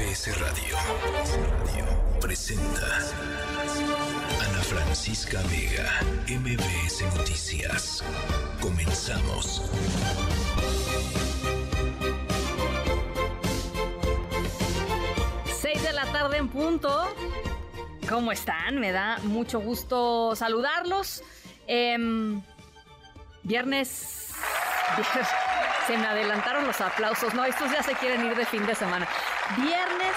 MBS Radio presenta Ana Francisca Vega, MBS Noticias. Comenzamos. Seis de la tarde en punto. ¿Cómo están? Me da mucho gusto saludarlos. Em, viernes, viernes. Se me adelantaron los aplausos. No, estos ya se quieren ir de fin de semana. Viernes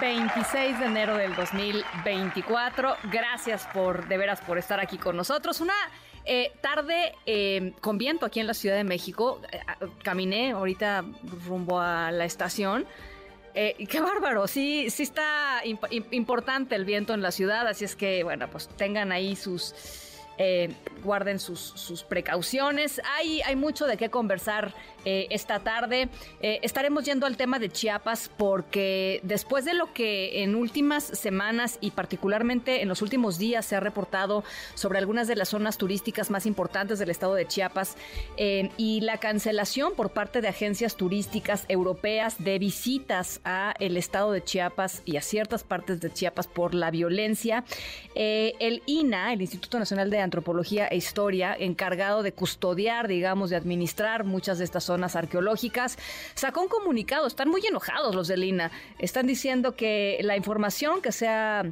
26 de enero del 2024. Gracias por, de veras, por estar aquí con nosotros. Una eh, tarde eh, con viento aquí en la Ciudad de México. Eh, caminé ahorita rumbo a la estación. qué bárbaro, sí, sí está imp importante el viento en la ciudad, así es que, bueno, pues tengan ahí sus guarden sus, sus, precauciones. Hay, hay mucho de qué conversar eh, esta tarde. Eh, estaremos yendo al tema de Chiapas porque después de lo que en últimas semanas y particularmente en los últimos días se ha reportado sobre algunas de las zonas turísticas más importantes del estado de Chiapas y la cancelación por parte de agencias turísticas europeas de visitas a el estado de Chiapas y a ciertas partes de Chiapas por la violencia, el INA, el Instituto Nacional de Antropología e Historia, encargado de custodiar, digamos, de administrar muchas de estas zonas arqueológicas, sacó un comunicado. Están muy enojados los de Lina. Están diciendo que la información que sea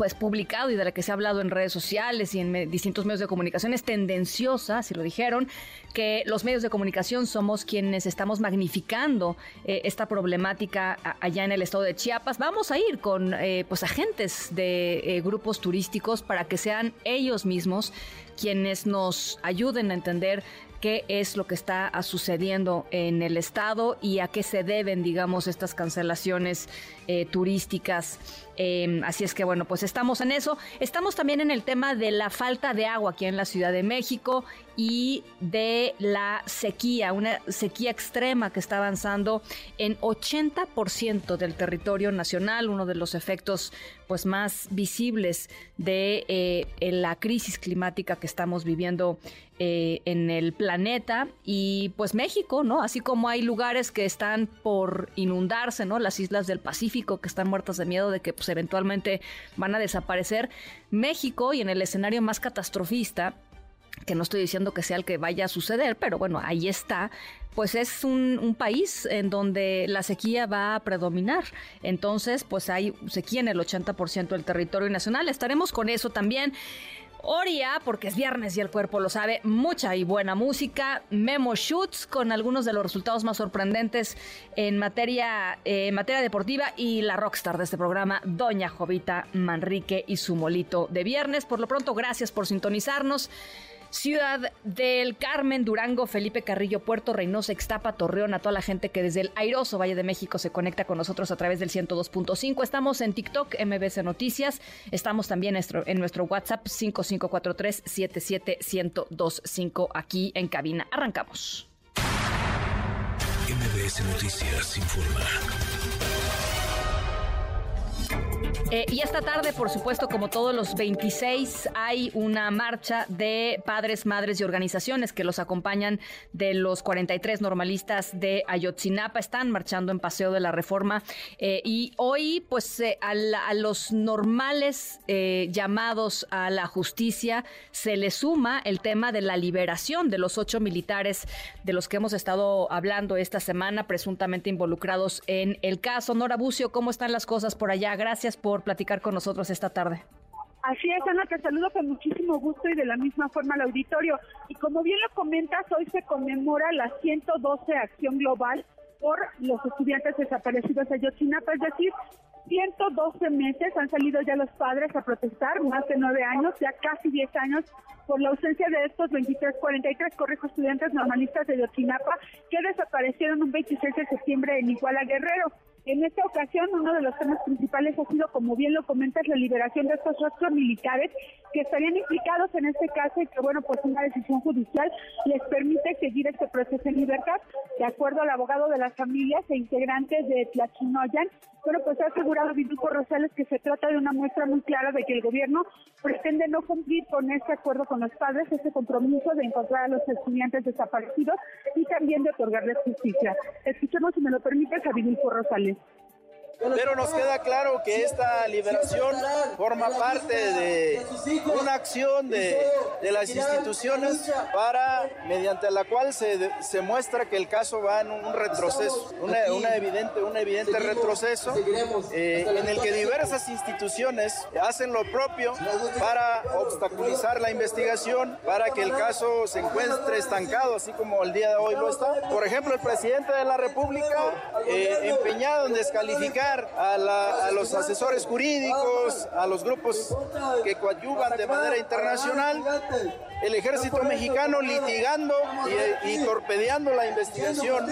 pues publicado y de la que se ha hablado en redes sociales y en distintos medios de comunicación es tendenciosa, así lo dijeron, que los medios de comunicación somos quienes estamos magnificando eh, esta problemática allá en el estado de Chiapas. Vamos a ir con eh, pues agentes de eh, grupos turísticos para que sean ellos mismos quienes nos ayuden a entender qué es lo que está sucediendo en el estado y a qué se deben, digamos, estas cancelaciones eh, turísticas. Em, así es que bueno, pues estamos en eso. Estamos también en el tema de la falta de agua aquí en la Ciudad de México y de la sequía, una sequía extrema que está avanzando en 80% del territorio nacional, uno de los efectos pues más visibles de eh, la crisis climática que estamos viviendo eh, en el planeta y pues México, ¿no? Así como hay lugares que están por inundarse, ¿no? Las islas del Pacífico que están muertas de miedo de que pues eventualmente van a desaparecer. México y en el escenario más catastrofista que no estoy diciendo que sea el que vaya a suceder, pero bueno, ahí está, pues es un, un, país en donde la sequía va a predominar. Entonces, pues hay sequía en el 80% del territorio nacional. Estaremos con eso también. Oria, porque es viernes y el cuerpo lo sabe, mucha y buena música, Memo Shoots con algunos de los resultados más sorprendentes en materia, eh, materia deportiva y la rockstar de este programa, Doña Jovita Manrique y su molito de viernes. Por lo pronto, gracias por sintonizarnos. Ciudad del Carmen, Durango, Felipe Carrillo, Puerto Reynosa, Extapa, Torreón, a toda la gente que desde el airoso Valle de México se conecta con nosotros a través del 102.5. Estamos en TikTok, MBC Noticias. Estamos también en nuestro WhatsApp 5543-77125 aquí en cabina. Arrancamos. MBS Noticias informa. Eh, y esta tarde, por supuesto, como todos los 26, hay una marcha de padres, madres y organizaciones que los acompañan de los 43 normalistas de Ayotzinapa. Están marchando en Paseo de la Reforma. Eh, y hoy, pues, eh, a, a, los normales llamados a la justicia se le suma el tema de la liberación de los ocho militares de los que hemos estado hablando esta semana, presuntamente involucrados en el caso. Nora Bucio, ¿cómo están las cosas por allá? Gracias por platicar con nosotros esta tarde. Así es, Ana, te saludo con muchísimo gusto y de la misma forma al auditorio. Y como bien lo comentas, hoy se conmemora la 112 Acción Global por los estudiantes desaparecidos de Ayotzinapa, es decir, 112 meses han salido ya los padres a protestar, más de nueve años, ya casi 10 años, por la ausencia de estos 23, 43 correjo estudiantes normalistas de Ayotzinapa que desaparecieron un 26 de septiembre en Iguala Guerrero. En esta ocasión, uno de los temas principales ha sido, como bien lo comentas, la liberación de estos rostros militares que estarían implicados en este caso y que, bueno, pues una decisión judicial les permite seguir este proceso en libertad. De acuerdo al abogado de las familias e integrantes de Tlachinoyan, bueno, pues ha asegurado Viduco Rosales que se trata de una muestra muy clara de que el gobierno pretende no cumplir con este acuerdo con los padres, este compromiso de encontrar a los estudiantes desaparecidos y también de otorgarles justicia. Escuchemos, si me lo permites, a Viduco Rosales. Pero nos queda claro que esta liberación forma parte de una acción de, de las instituciones para, mediante la cual se, se, muestra que el caso va en un retroceso, una, una evidente, un evidente retroceso eh, en el que diversas instituciones hacen lo propio para obstaculizar la investigación, para que el caso se encuentre estancado, así como el día de hoy lo está. Por ejemplo, el presidente de la República eh, empeñado en descalificar a, los asesores jurídicos, a los grupos que coadyuvan de manera internacional, el ejército mexicano litigando y, y torpedeando la investigación.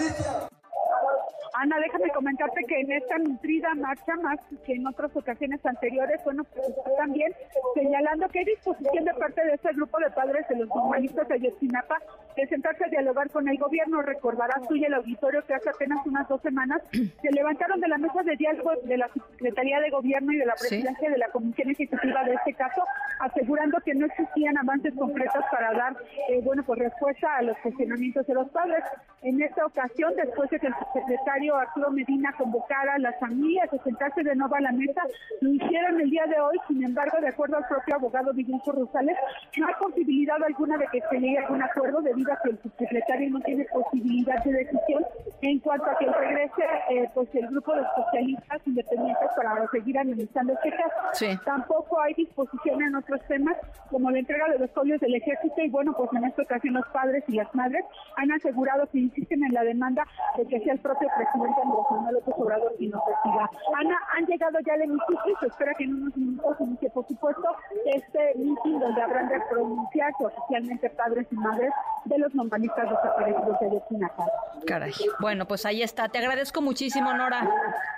Ana, déjame comentarte que en esta nutrida marcha, más que en otras ocasiones anteriores, bueno, pues también señalando que hay disposición de parte de este grupo de padres de los humanistas de Ayotzinapa de sentarse a dialogar con el gobierno. Recordarás tú y el auditorio que hace apenas unas dos semanas se levantaron de la mesa de diálogo de la Secretaría de Gobierno y de la presidencia de la Comisión Ejecutiva de este caso, asegurando que no existían avances concretos para dar, eh, bueno, pues respuesta a los cuestionamientos de los padres. En esta ocasión, después de que el secretario Arturo Medina convocara a las familias a sentarse de nuevo a la mesa. Lo hicieron el día de hoy, sin embargo, de acuerdo al propio abogado Miguel Rosales, no hay posibilidad alguna de que se llegue a algún acuerdo debido a que el subsecretario no tiene posibilidad de decisión en cuanto a que regrese eh, pues el grupo de especialistas independientes para seguir analizando este caso. Tampoco hay disposición en otros temas como la entrega de los folios del ejército y bueno, pues en esta ocasión los padres y las madres han asegurado que insisten en la demanda de que sea el propio presidente presidente Andrés Manuel López Obrador y nos reciba. Ana, han llegado ya al hemiciclo se espera que en unos minutos inicie, por supuesto, este mitin donde habrán de pronunciarse oficialmente padres y madres de los normalistas desaparecidos de Ayotzinapa. Caray. Bueno, pues ahí está. Te agradezco muchísimo, Nora.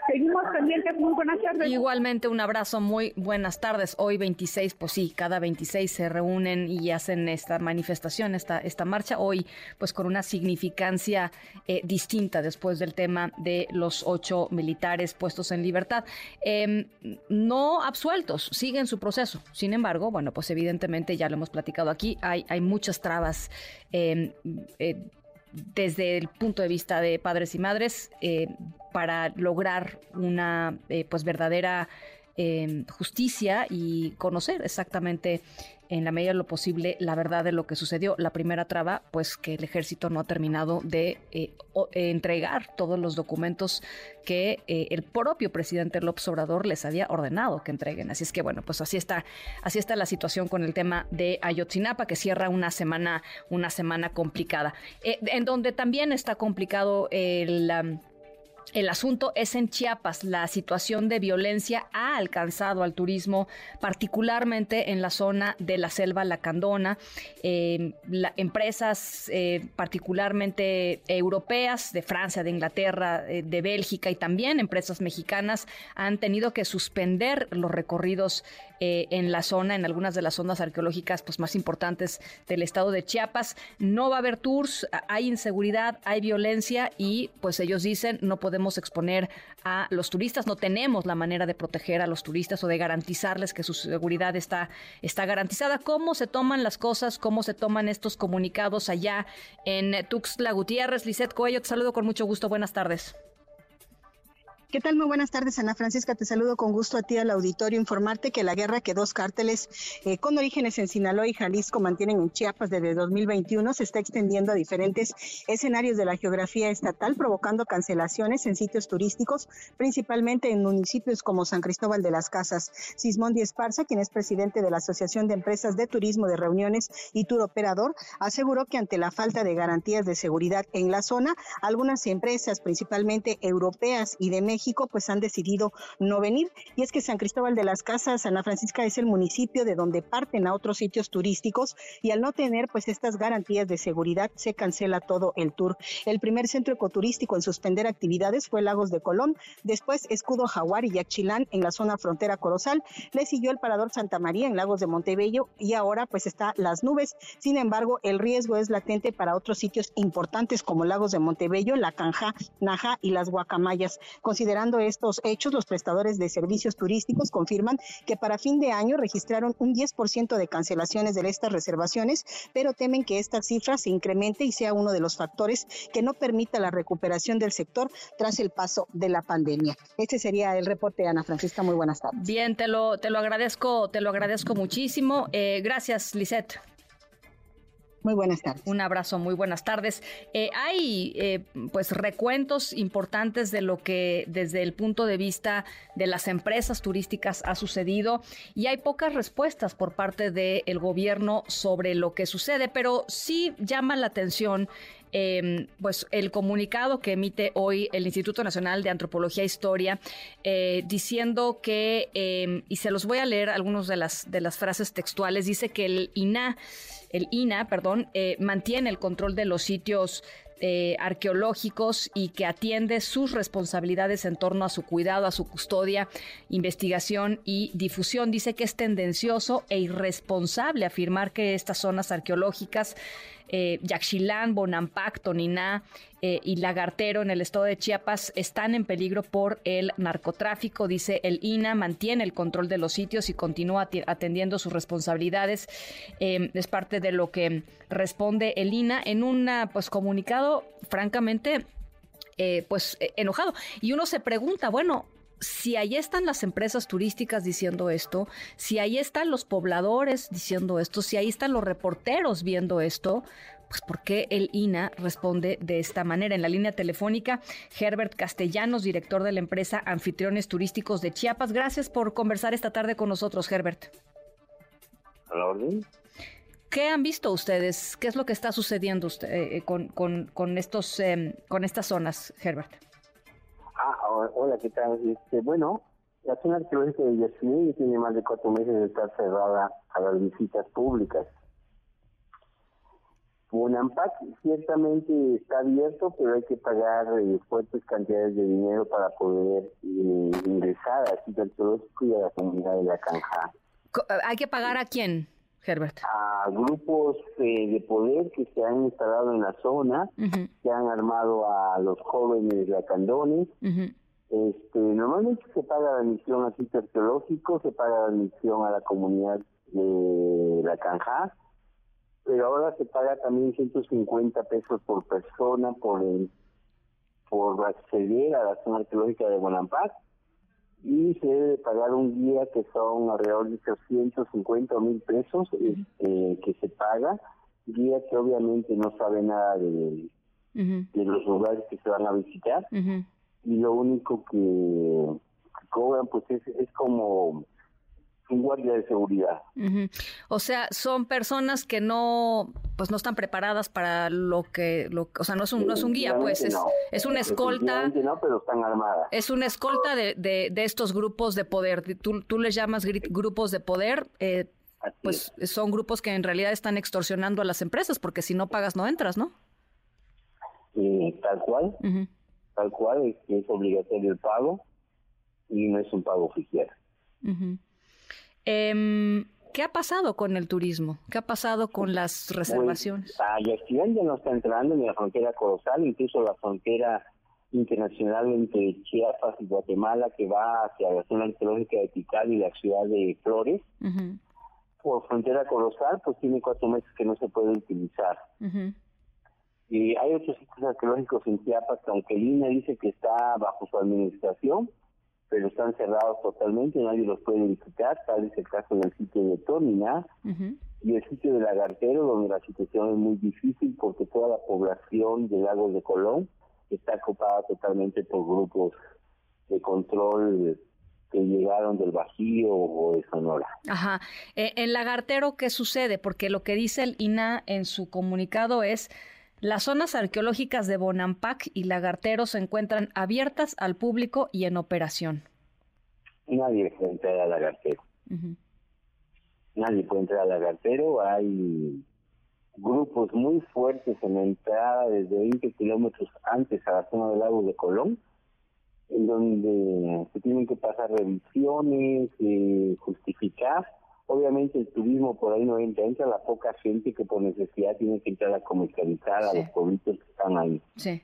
Seguimos pendientes. Muy buenas tardes. Igualmente, un abrazo. Muy buenas tardes. Hoy 26, pues sí, cada 26 se reúnen y hacen esta manifestación, esta, esta marcha. Hoy, pues con una significancia eh, distinta después del tema de los ocho militares puestos en libertad. Em, no absueltos, siguen su proceso. Sin embargo, bueno, pues evidentemente ya lo hemos platicado aquí, hay, hay muchas trabas. Em, eh, desde el punto de vista de padres y madres eh, para lograr una eh, pues verdadera em, justicia y conocer exactamente en la medida de lo posible la verdad de lo que sucedió. La primera traba, pues que el ejército no ha terminado de eh, eh, entregar todos los documentos que eh, el propio presidente López Obrador les había ordenado que entreguen. Así es que bueno, pues así está, así está la situación con el tema de Ayotzinapa, que cierra una semana, una semana complicada. en donde también está complicado el el asunto es en Chiapas. La situación de violencia ha alcanzado al turismo, particularmente en la zona de la selva lacandona. Eh, empresas eh, particularmente europeas, de Francia, de Inglaterra, eh, de Bélgica y también empresas mexicanas han tenido que suspender los recorridos en la zona, en algunas de las zonas arqueológicas pues, más importantes del estado de Chiapas. No va a haber tours, hay inseguridad, hay violencia y pues ellos dicen no podemos podemos exponer a los turistas, no tenemos la manera de proteger a los turistas o de garantizarles que su seguridad está, está garantizada. ¿Cómo se toman las cosas? ¿Cómo se toman estos comunicados allá en Tuxtla Gutiérrez? Lisette Coello, te saludo con mucho gusto. Buenas tardes. ¿Qué tal? Muy buenas tardes, Ana Francisca. Te saludo con gusto a ti al auditorio. Informarte que la guerra que dos cárteles eh, con orígenes en Sinaloa y Jalisco mantienen en Chiapas desde 2021 se está extendiendo a diferentes escenarios de la geografía estatal, provocando cancelaciones en sitios turísticos, principalmente en municipios como San Cristóbal de las Casas. Sismondi Esparza, quien es presidente de la Asociación de Empresas de Turismo de Reuniones y Tour Operador, aseguró que ante la falta de garantías de seguridad en la zona, algunas empresas, principalmente europeas y de México, Pues han decidido no venir. Y es que San Cristóbal de las Casas, Ana Francisca, es el municipio de donde parten a otros sitios turísticos y al no tener pues estas garantías de seguridad se cancela todo el tour. El primer centro ecoturístico en suspender actividades fue Lagos de Colón, después Escudo Jaguar y Yaxchilán en la zona frontera Corozal, le siguió el Parador Santa María en Lagos de Montebello y ahora pues está Las Nubes. Sin embargo, el riesgo es latente para otros sitios importantes como Lagos de Montebello, La Canja, Naja y Las Guacamayas. Considerando estos hechos, los prestadores de servicios turísticos confirman que para fin de año registraron un 10% de cancelaciones de estas reservaciones, pero temen que esta cifra se incremente y sea uno de los factores que no permita la recuperación del sector tras el paso de la pandemia. Este sería el reporte, Ana Francisca. Muy buenas tardes. Bien, te lo, te lo agradezco, te lo agradezco muchísimo. Eh, gracias, Lisette. Muy buenas tardes. Un abrazo, muy buenas tardes. Eh, hay eh, pues recuentos importantes de lo que desde el punto de vista de las empresas turísticas ha sucedido y hay pocas respuestas por parte del gobierno sobre lo que sucede, pero sí llama la atención Em, pues el comunicado que emite hoy el Instituto Nacional de Antropología e Historia, eh, diciendo que, em, y se los voy a leer algunas de las, de las frases textuales, dice que el INA, el INA, perdón, eh, mantiene el control de los sitios eh, arqueológicos y que atiende sus responsabilidades en torno a su cuidado, a su custodia, investigación y difusión. Dice que es tendencioso e irresponsable afirmar que estas zonas arqueológicas eh, Yaxchilán, Bonampak, Toniná eh, y Lagartero en el estado de Chiapas están en peligro por el narcotráfico. Dice el INA mantiene el control de los sitios y continúa atendiendo sus responsabilidades. Em, es parte de lo que responde el INA en un pues, comunicado francamente eh, pues e, enojado. Y uno se pregunta, bueno, si ahí están las empresas turísticas diciendo esto, si ahí están los pobladores diciendo esto, si ahí están los reporteros viendo esto, pues ¿por qué el INA responde de esta manera? En la línea telefónica, Herbert Castellanos, director de la empresa Anfitriones Turísticos de Chiapas. Gracias por conversar esta tarde con nosotros, Herbert. ¿Qué han visto ustedes? ¿Qué es lo que está sucediendo eh, eh, con, estos, em, con estas zonas, Herbert? Ah, hola, ¿qué tal? Este, bueno, la zona arqueológica de Yasuní tiene más de cuatro meses de estar cerrada a las visitas públicas. Bonampak ciertamente está abierto, pero hay que pagar eh, fuertes cantidades de dinero para poder eh, ingresar al sitio arqueológico y a la comunidad de la Canja. ¿Hay que pagar a quién? Herbert? A grupos eh, de poder que se han instalado en la zona, que han armado a los jóvenes lacandones. este, normalmente se paga la admisión al sitio arqueológico, se paga la admisión a la comunidad de la Canja, pero ahora se paga también 150 pesos por persona por, por acceder a la zona arqueológica de Bonampak y se debe pagar un guía que son alrededor de 850 mil pesos este, que se paga, guía que obviamente no sabe nada de, de los lugares que se van a visitar y lo único que, cobran pues es, es como un guardia de seguridad. O sea, son personas que no, pues no están preparadas para lo que, lo, o sea, no es un, no es un guía, pues es, es una escolta. No, pero están armadas. Es una escolta de, de, estos grupos de poder. Tú, tú les llamas grupos de poder. Eh, pues son grupos que en realidad están extorsionando a las empresas, porque si no pagas no entras, ¿no? tal cual, tal cual, es, es obligatorio el pago y no es un pago oficial. Eh, ¿Qué ha pasado con el turismo? ¿Qué ha pasado con las pues, reservaciones? Pues, ya no está entrando en la frontera colosal, incluso la frontera internacional entre Chiapas y Guatemala que va hacia la zona arqueológica de Tikal y la ciudad de Flores. Por frontera colosal, pues tiene cuatro meses que no se puede utilizar. Y hay otros sitios arqueológicos en Chiapas que aunque Lina dice que está bajo su administración, pero están cerrados totalmente, nadie los puede visitar, tal es el caso del sitio de Tómina y el sitio de Lagartero, donde la situación es muy difícil porque toda la población del lago de Colón está ocupada totalmente por grupos de control que llegaron del Bajío o de Sonora. Ajá. Eh, en Lagartero, ¿qué sucede? Porque lo que dice el INA en su comunicado es las zonas arqueológicas de Bonampak y Lagartero se encuentran abiertas al público y en operación. Nadie puede entrar a Lagartero. Nadie puede entrar a Lagartero. Hay grupos muy fuertes en la entrada desde 20 kilómetros antes a la zona del lago de Colón, en donde se tienen que pasar revisiones, eh, justificar Obviamente el turismo por ahí no entra, entra la poca gente que por necesidad tiene que entrar a comercializar a los pueblitos que están ahí. Sí.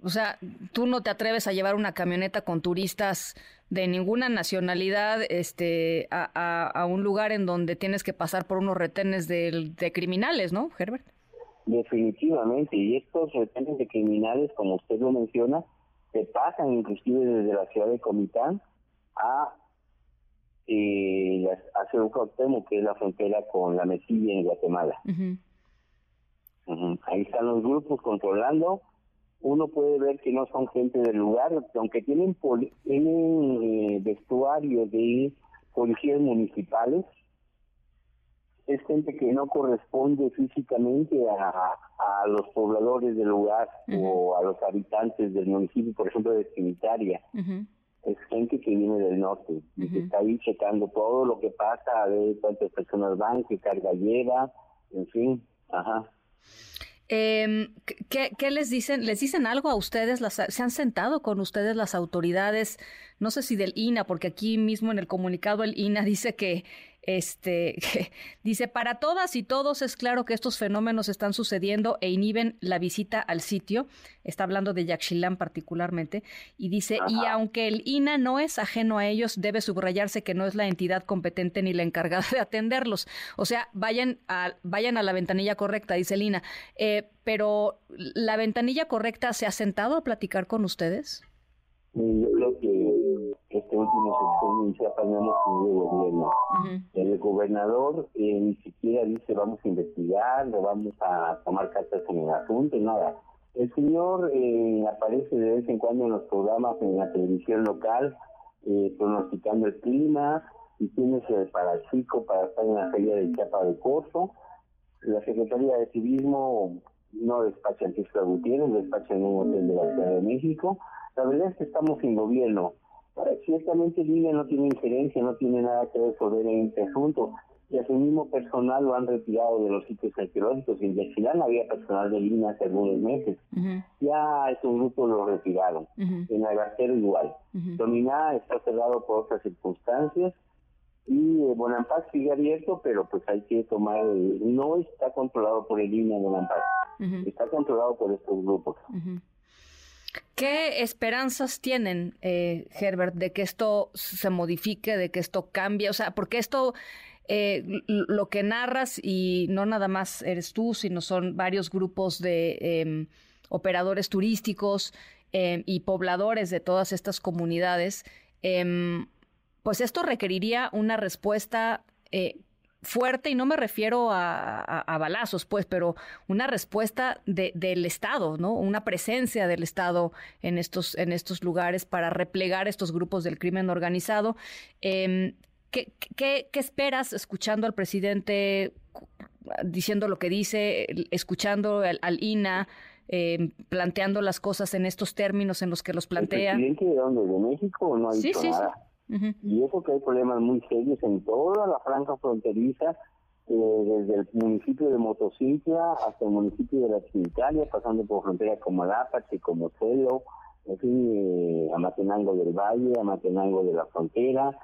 O sea, tú no te atreves a llevar una camioneta con turistas de ninguna nacionalidad este, a, un lugar en donde tienes que pasar por unos retenes de, de criminales, ¿no, Herbert? Definitivamente, y estos retenes de criminales, como usted lo menciona, se pasan inclusive desde la ciudad de Comitán a eh, hacia un que es la frontera con la Mesilla en Guatemala. Ahí están los grupos controlando. Uno puede ver que no son gente del lugar, aunque tienen, tienen eh, vestuario de policías municipales, es gente que no corresponde físicamente a, los pobladores del lugar o a los habitantes del municipio, por ejemplo, de Trinitaria. Es gente que viene del norte y que está ahí checando todo lo que pasa, a ver cuántas personas van, qué carga lleva, en fin. Ajá. Eh, ¿qué, ¿qué, les dicen? ¿Les dicen algo a ustedes? Las, ¿Se han sentado con ustedes las autoridades? No sé si del INA, porque aquí mismo en el comunicado el INA dice que este, dice, para todas y todos es claro que estos fenómenos están sucediendo e inhiben la visita al sitio. Está hablando de Yaxchilán particularmente. Y dice, y aunque el INA no es ajeno a ellos, debe subrayarse que no es la entidad competente ni la encargada de atenderlos. O sea, vayan a, vayan a la ventanilla correcta, dice el INA. Eh, pero, ¿la ventanilla correcta se ha sentado a platicar con ustedes? Yo creo que este último sexenio en Chiapas no hemos tenido gobierno. El gobernador eh, ni siquiera dice vamos a investigar, o vamos a tomar cartas en el asunto, nada. El señor eh, aparece de vez en cuando en los programas en la televisión local, eh, pronosticando el clima, y tiene para el chico para estar en la feria de Chiapas de Corso. La Secretaría de Civismo no despacha en Fiscal Gutiérrez, despacha en un hotel de la Ciudad de México la verdad es que estamos sin gobierno. Ciertamente Línea no tiene injerencia, no tiene nada que resolver en este asunto. Y a su mismo personal lo han retirado de los sitios arqueológicos. En Yaxilán había personal de línea hace algunos meses. Ya estos grupos lo retiraron. En Agastero igual. Dominá está cerrado por otras circunstancias. Y eh, Bonampak sigue abierto, pero pues hay que tomar... no está controlado por el línea Bonampak. Está controlado por estos grupos. ¿Qué esperanzas tienen, eh, Herbert, de que esto se modifique, de que esto cambie? O sea, porque esto, eh, lo que narras, y no nada más eres tú, sino son varios grupos de em, operadores turísticos em, y pobladores de todas estas comunidades, em, pues esto requeriría una respuesta eh, fuerte, y no me refiero a, balazos, pues, pero una respuesta del Estado, ¿no? Una presencia del Estado en estos, en estos lugares para replegar estos grupos del crimen organizado. Em, ¿qué, qué, esperas escuchando al presidente diciendo lo que dice, escuchando al, INA? Em, planteando las cosas en estos términos en los que los plantea. ¿El presidente de dónde? ¿De México no ha sí, sí, nada? Y eso que hay problemas muy serios en toda la franja fronteriza, eh, desde el municipio de Motocicla hasta el municipio de la Trinitaria, pasando por fronteras como Apache, como Celo, en fin, eh, Amatenango del Valle, Amatenango de la Frontera.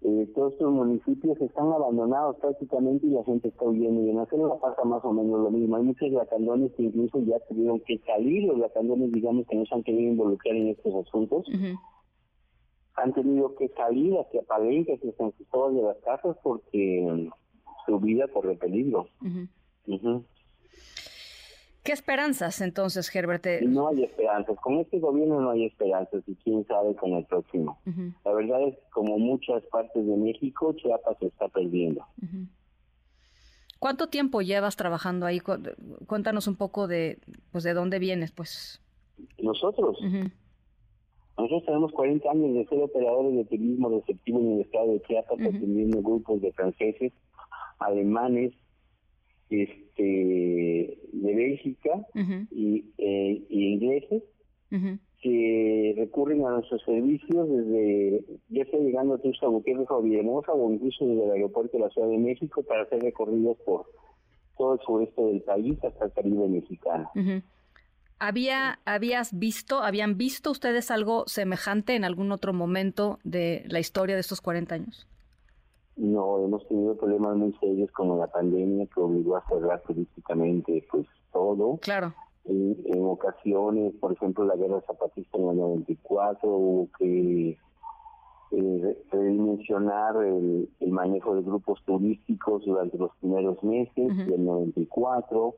Eh, todos estos municipios están abandonados prácticamente y la gente está huyendo. Y en la pasa más o menos lo mismo. Hay muchos lacandones que incluso ya tuvieron que salir, los lacandones, digamos, que no se han querido involucrar en estos asuntos han tenido que salir hacia Palenque, hacia San Cristóbal de las Casas, porque su vida corre peligro. ¿Qué esperanzas entonces, Herbert? No hay esperanzas. Con este gobierno no hay esperanzas y quién sabe con el próximo. La verdad es que como muchas partes de México, Chiapas se está perdiendo. ¿Cuánto tiempo llevas trabajando ahí? Cuéntanos un poco de, pues, de dónde vienes, pues. Nosotros. Nosotros tenemos 40 años de ser operadores de turismo receptivo en el estado de Chiapas, atendiendo grupos de franceses, alemanes, este, de Bélgica y, eh, ingleses que recurren a nuestros servicios desde, ya sea llegando a Tuxtla Gutiérrez o Villahermosa o incluso desde el aeropuerto de la Ciudad de México para hacer recorridos por todo el sureste del país hasta el Caribe mexicano. ¿Había, ¿Habías visto, habían visto ustedes algo semejante en algún otro momento de la historia de estos 40 años? No, hemos tenido problemas muy serios como la pandemia que obligó a cerrar turísticamente pues todo. Claro. en, ocasiones, por ejemplo, la guerra zapatista en el 94, hubo que eh, redimensionar el, manejo de grupos turísticos durante los primeros meses del 94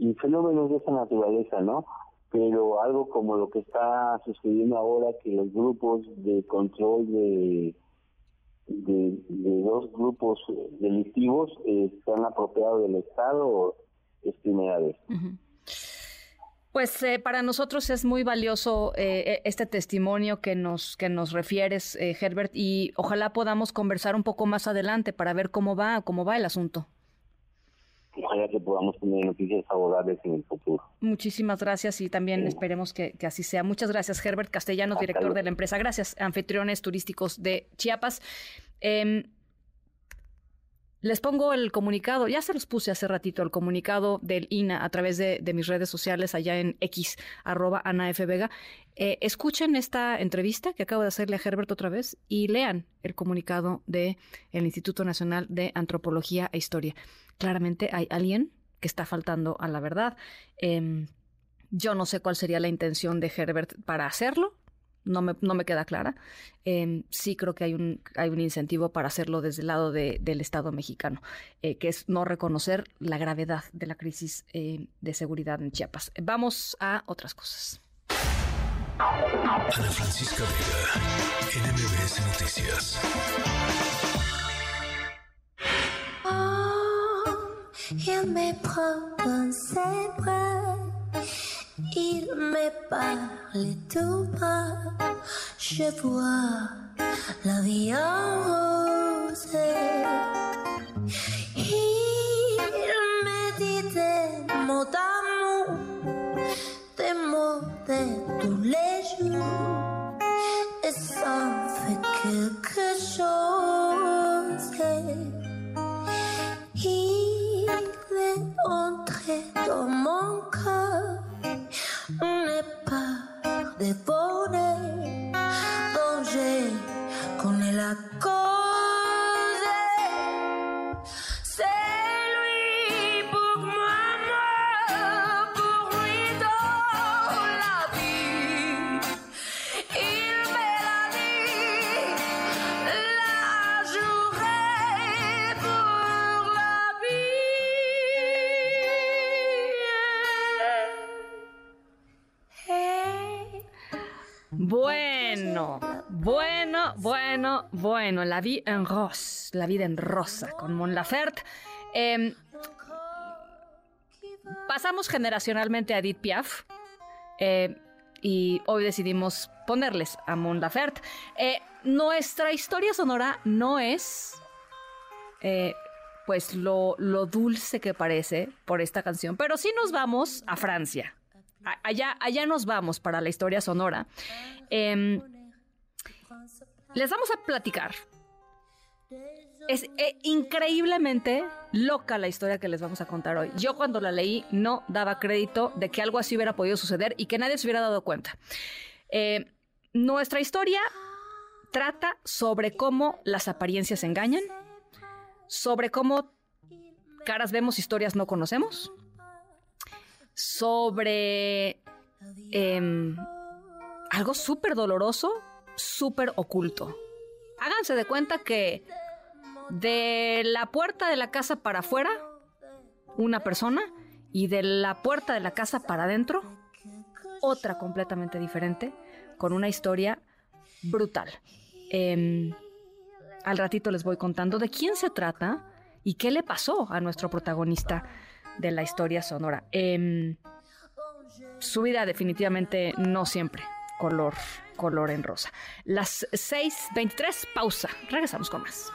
y fenómenos de esa naturaleza, ¿no? Pero algo como lo que está sucediendo ahora, que los grupos de control de de, dos grupos delictivos eh, se han del Estado es primera vez. Pues eh, para nosotros es muy valioso eh, e, este testimonio que nos, que nos refieres, eh, Herbert, y ojalá podamos conversar un poco más adelante para ver cómo va, cómo va el asunto. Ojalá que podamos tener noticias favorables en el futuro. Muchísimas gracias y también esperemos que, así sea. Muchas gracias, Herbert Castellanos, director de la empresa. Gracias, anfitriones turísticos de Chiapas. Em, les pongo el comunicado, ya se los puse hace ratito, el comunicado del INA a través de, mis redes sociales allá en X, arroba Ana F. Vega. Eh, escuchen esta entrevista que acabo de hacerle a Herbert otra vez y lean el comunicado del el Instituto Nacional de Antropología e Historia. Claramente hay alguien que está faltando a la verdad. Em, yo no sé cuál sería la intención de Herbert para hacerlo, no me, no me queda clara. Em, sí creo que hay un, hay un incentivo para hacerlo desde el lado del Estado mexicano, eh, que es no reconocer la gravedad de la crisis eh, de seguridad en Chiapas. Vamos a otras cosas. Ana Francisca Vega, NMBS Noticias. Il me parle tout bas, je vois la vie en rose. Il me dit des mots d'amour, des mots de tous les jours, et ça fait quelque chose. Il est entré dans mon de bonheur dont j'ai connu la. Bueno, bueno. La vie en rose, la vida en rosa con Mon Laferte. Em, pasamos generacionalmente a Edith Piaf. eh, y hoy decidimos ponerles a Mon Laferte. Eh, nuestra historia sonora no es eh, pues lo, lo dulce que parece por esta canción, pero sí nos vamos a Francia. Allá, allá nos vamos para la historia sonora. Les vamos a platicar. Es eh, increíblemente loca la historia que les vamos a contar hoy. Yo cuando la leí no daba crédito de que algo así hubiera podido suceder y que nadie se hubiera dado cuenta. Eh, nuestra historia trata sobre cómo las apariencias engañan, sobre cómo caras vemos, historias no conocemos, sobre em, algo súper doloroso, súper oculto. Háganse de cuenta que de la puerta de la casa para afuera, una persona, y de la puerta de la casa para adentro, otra completamente diferente, con una historia brutal. Em, al ratito les voy contando de quién se trata y qué le pasó a nuestro protagonista de la historia sonora. Em, su vida definitivamente no siempre color, color en rosa. Las 6.23, pausa. Regresamos con más.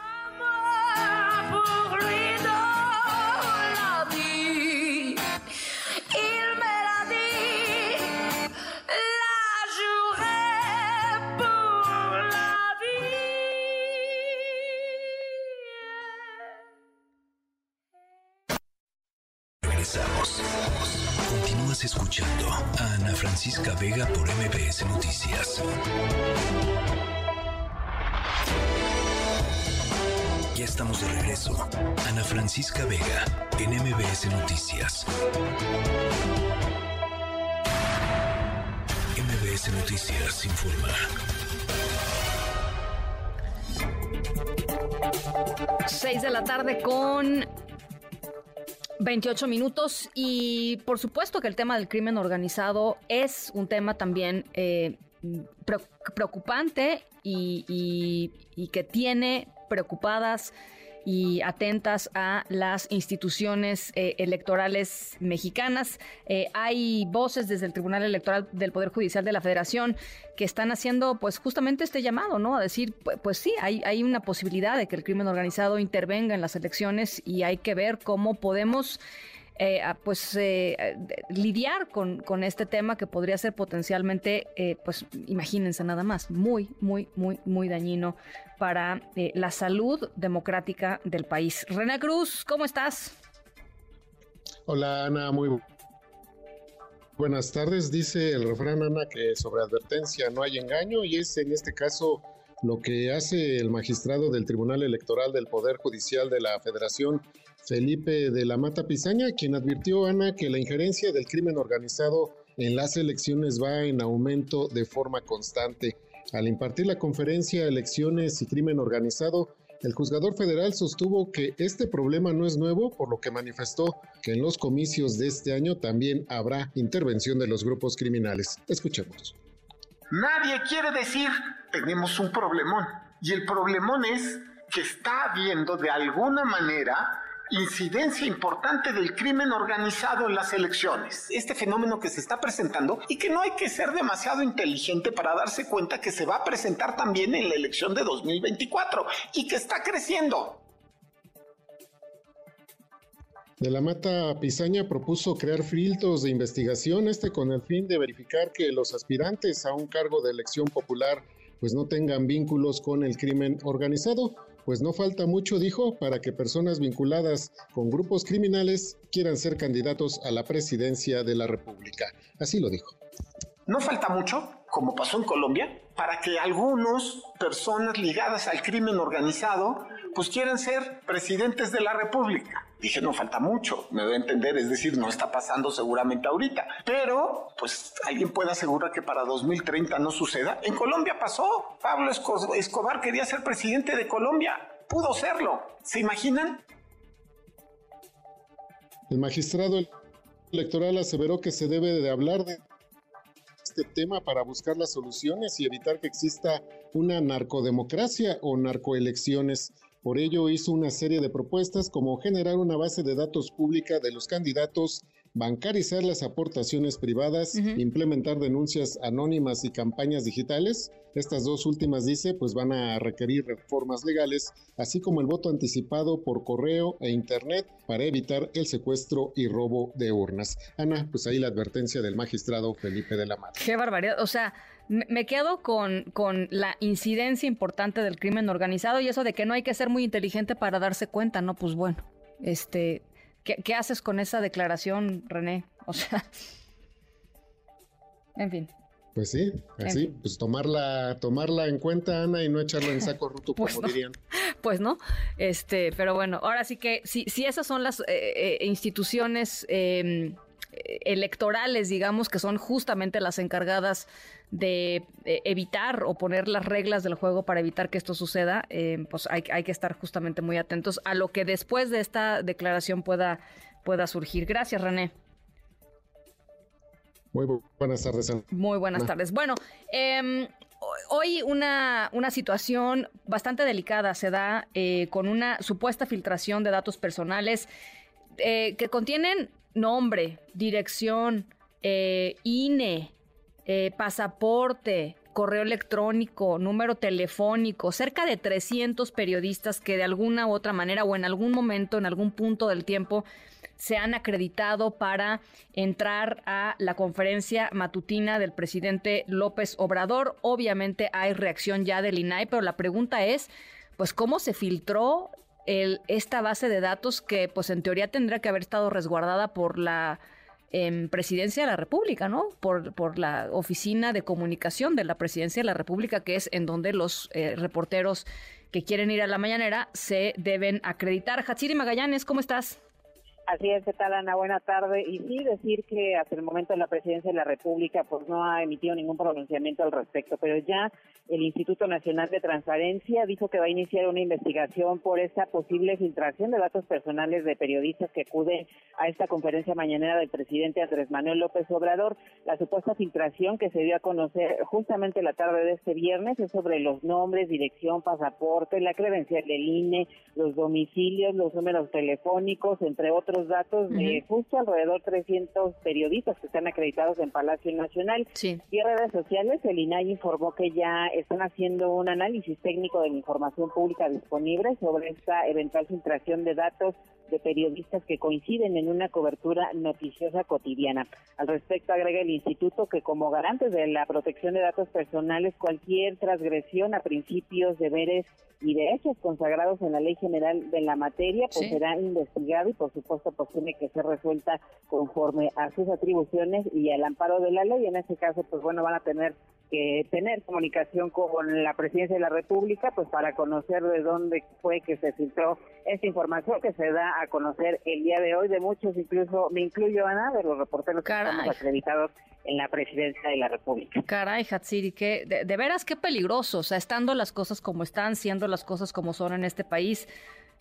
Escuchando a Ana Francisca Vega por MBS Noticias. Ya estamos de regreso. Ana Francisca Vega en MBS Noticias. MBS Noticias informa. 6 de la tarde con 28 minutos y por supuesto que el tema del crimen organizado es un tema también eh, preocupante y, y que tiene preocupadas y atentas a las instituciones eh, electorales mexicanas. Eh, hay voces desde el Tribunal Electoral del Poder Judicial de la Federación que están haciendo pues justamente este llamado, ¿no? A decir, pues, pues sí, hay, hay una posibilidad de que el crimen organizado intervenga en las elecciones y hay que ver cómo podemos eh, pues eh, lidiar con, con, este tema que podría ser potencialmente, eh, pues imagínense nada más, muy, muy, muy, muy dañino para la salud democrática del país. René Cruz, ¿cómo estás? Hola Ana, muy buenas tardes. Dice el refrán Ana que sobre advertencia no hay engaño y es en este caso lo que hace el magistrado del Tribunal Electoral del Poder Judicial de la Federación Felipe de la Mata Pizaña, quien advirtió, Ana, que la injerencia del crimen organizado en las elecciones va en aumento de forma constante. Al impartir la conferencia Elecciones y Crimen Organizado, el juzgador federal sostuvo que este problema no es nuevo, por lo que manifestó que en los comicios de este año también habrá intervención de los grupos criminales. Escuchemos. Nadie quiere decir tenemos un problemón. Y el problemón es que está habiendo de alguna manera incidencia importante del crimen organizado en las elecciones. Este fenómeno que se está presentando y que no hay que ser demasiado inteligente para darse cuenta que se va a presentar también en la elección de 2024 y que está creciendo. De la Mata Pizaña propuso crear filtros de investigación, este con el fin de verificar que los aspirantes a un cargo de elección popular pues no tengan vínculos con el crimen organizado pues no falta mucho, dijo, para que personas vinculadas con grupos criminales quieran ser candidatos a la presidencia de la República. Así lo dijo. No falta mucho, como pasó en Colombia, para que algunas personas ligadas al crimen organizado pues quieran ser presidentes de la República. Dije, no falta mucho, me doy a entender, es decir, no está pasando seguramente ahorita, pero pues alguien puede asegurar que para 2030 no suceda. En Colombia pasó, Pablo Escobar quería ser presidente de Colombia, pudo serlo, ¿se imaginan? El magistrado electoral aseveró que se debe de hablar de este tema para buscar las soluciones y evitar que exista una narcodemocracia o narcoelecciones. Por ello hizo una serie de propuestas como generar una base de datos pública de los candidatos, bancarizar las aportaciones privadas, implementar denuncias anónimas y campañas digitales. Estas dos últimas, dice, pues van a requerir reformas legales, así como el voto anticipado por correo e internet para evitar el secuestro y robo de urnas. Ana, pues ahí la advertencia del magistrado Felipe de la Mata. Qué barbaridad. O sea, me quedo con, con la incidencia importante del crimen organizado y eso de que no hay que ser muy inteligente para darse cuenta, ¿no? Pues bueno, este, ¿qué, haces con esa declaración, René? O sea, en fin. Pues sí, así, pues tomarla, tomarla en cuenta, Ana, y no echarla en saco roto, pues como dirían. Pues no, este, pero bueno, ahora sí que si, si esas son las eh, eh, instituciones eh, electorales, digamos, que son justamente las encargadas de eh, evitar o poner las reglas del juego para evitar que esto suceda, eh, pues hay, que estar justamente muy atentos a lo que después de esta declaración pueda, pueda surgir. Gracias, René. Muy buenas tardes. Muy buenas tardes. Bueno, em, hoy una, una, situación bastante delicada se da eh, con una supuesta filtración de datos personales que contienen nombre, dirección, eh, INE, eh, pasaporte, correo electrónico, número telefónico, cerca de 300 periodistas que de alguna u otra manera o en algún momento, en algún punto del tiempo, se han acreditado para entrar a la conferencia matutina del presidente López Obrador. Obviamente hay reacción ya del INAI, pero la pregunta es, pues, ¿cómo se filtró esta base de datos que pues en teoría tendría que haber estado resguardada por la em, presidencia de la República, ¿no? Por, por, la oficina de comunicación de la presidencia de la República, que es en donde los eh, reporteros que quieren ir a la mañanera se deben acreditar. Hatsiri Magallanes, ¿cómo estás? Así es, ¿qué tal Ana? Buena tarde. Y sí, decir que hasta el momento la presidencia de la República pues no ha emitido ningún pronunciamiento al respecto, pero ya el Instituto Nacional de Transparencia dijo que va a iniciar una investigación por esta posible filtración de datos personales de periodistas que acuden a esta conferencia mañanera del presidente Andrés Manuel López Obrador. La supuesta filtración que se dio a conocer justamente la tarde de este viernes es sobre los nombres, dirección, pasaporte, la credencial del INE, los domicilios, los números telefónicos, entre otros datos de justo alrededor 300 periodistas que están acreditados en Palacio Nacional. Y en redes sociales, el INAI informó que ya están haciendo un análisis técnico de la información pública disponible sobre esta eventual filtración de datos de periodistas que coinciden en una cobertura noticiosa cotidiana. Al respecto, agrega el instituto que como garantes de la protección de datos personales, cualquier transgresión a principios, deberes y derechos consagrados en la Ley General de la materia, pues será investigado y por supuesto pues tiene que ser resuelta conforme a sus atribuciones y al amparo de la ley. En este caso, pues bueno, van a tener que tener comunicación con la presidencia de la República, pues para conocer de dónde fue que se filtró esta información que se da a conocer el día de hoy de muchos, incluso me incluyo Ana, de los reporteros que estamos acreditados en la presidencia de la República. Caray, Hatsiri, que de, de veras qué peligroso, o sea, estando las cosas como están, siendo las cosas como son en este país,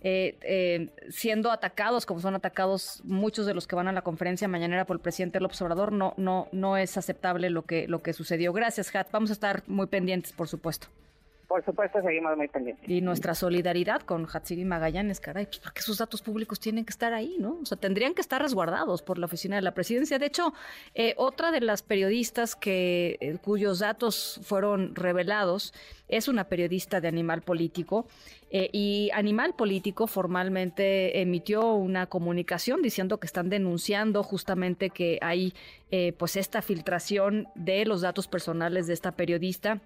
eh, eh, siendo atacados como son atacados muchos de los que van a la conferencia mañanera por el presidente López Obrador, no, no, no es aceptable lo que, lo que sucedió. Gracias, Hat. Vamos a estar muy pendientes, por supuesto. Por supuesto, seguimos muy pendientes. Y nuestra solidaridad con Hatsiri Magallanes, caray, pues porque sus datos públicos tienen que estar ahí, ¿no? O sea, tendrían que estar resguardados por la oficina de la presidencia. De hecho, eh, otra de las periodistas que, eh, cuyos datos fueron revelados es una periodista de Animal Político. Eh, y Animal Político formalmente emitió una comunicación diciendo que están denunciando justamente que hay pues esta filtración de los datos personales de esta periodista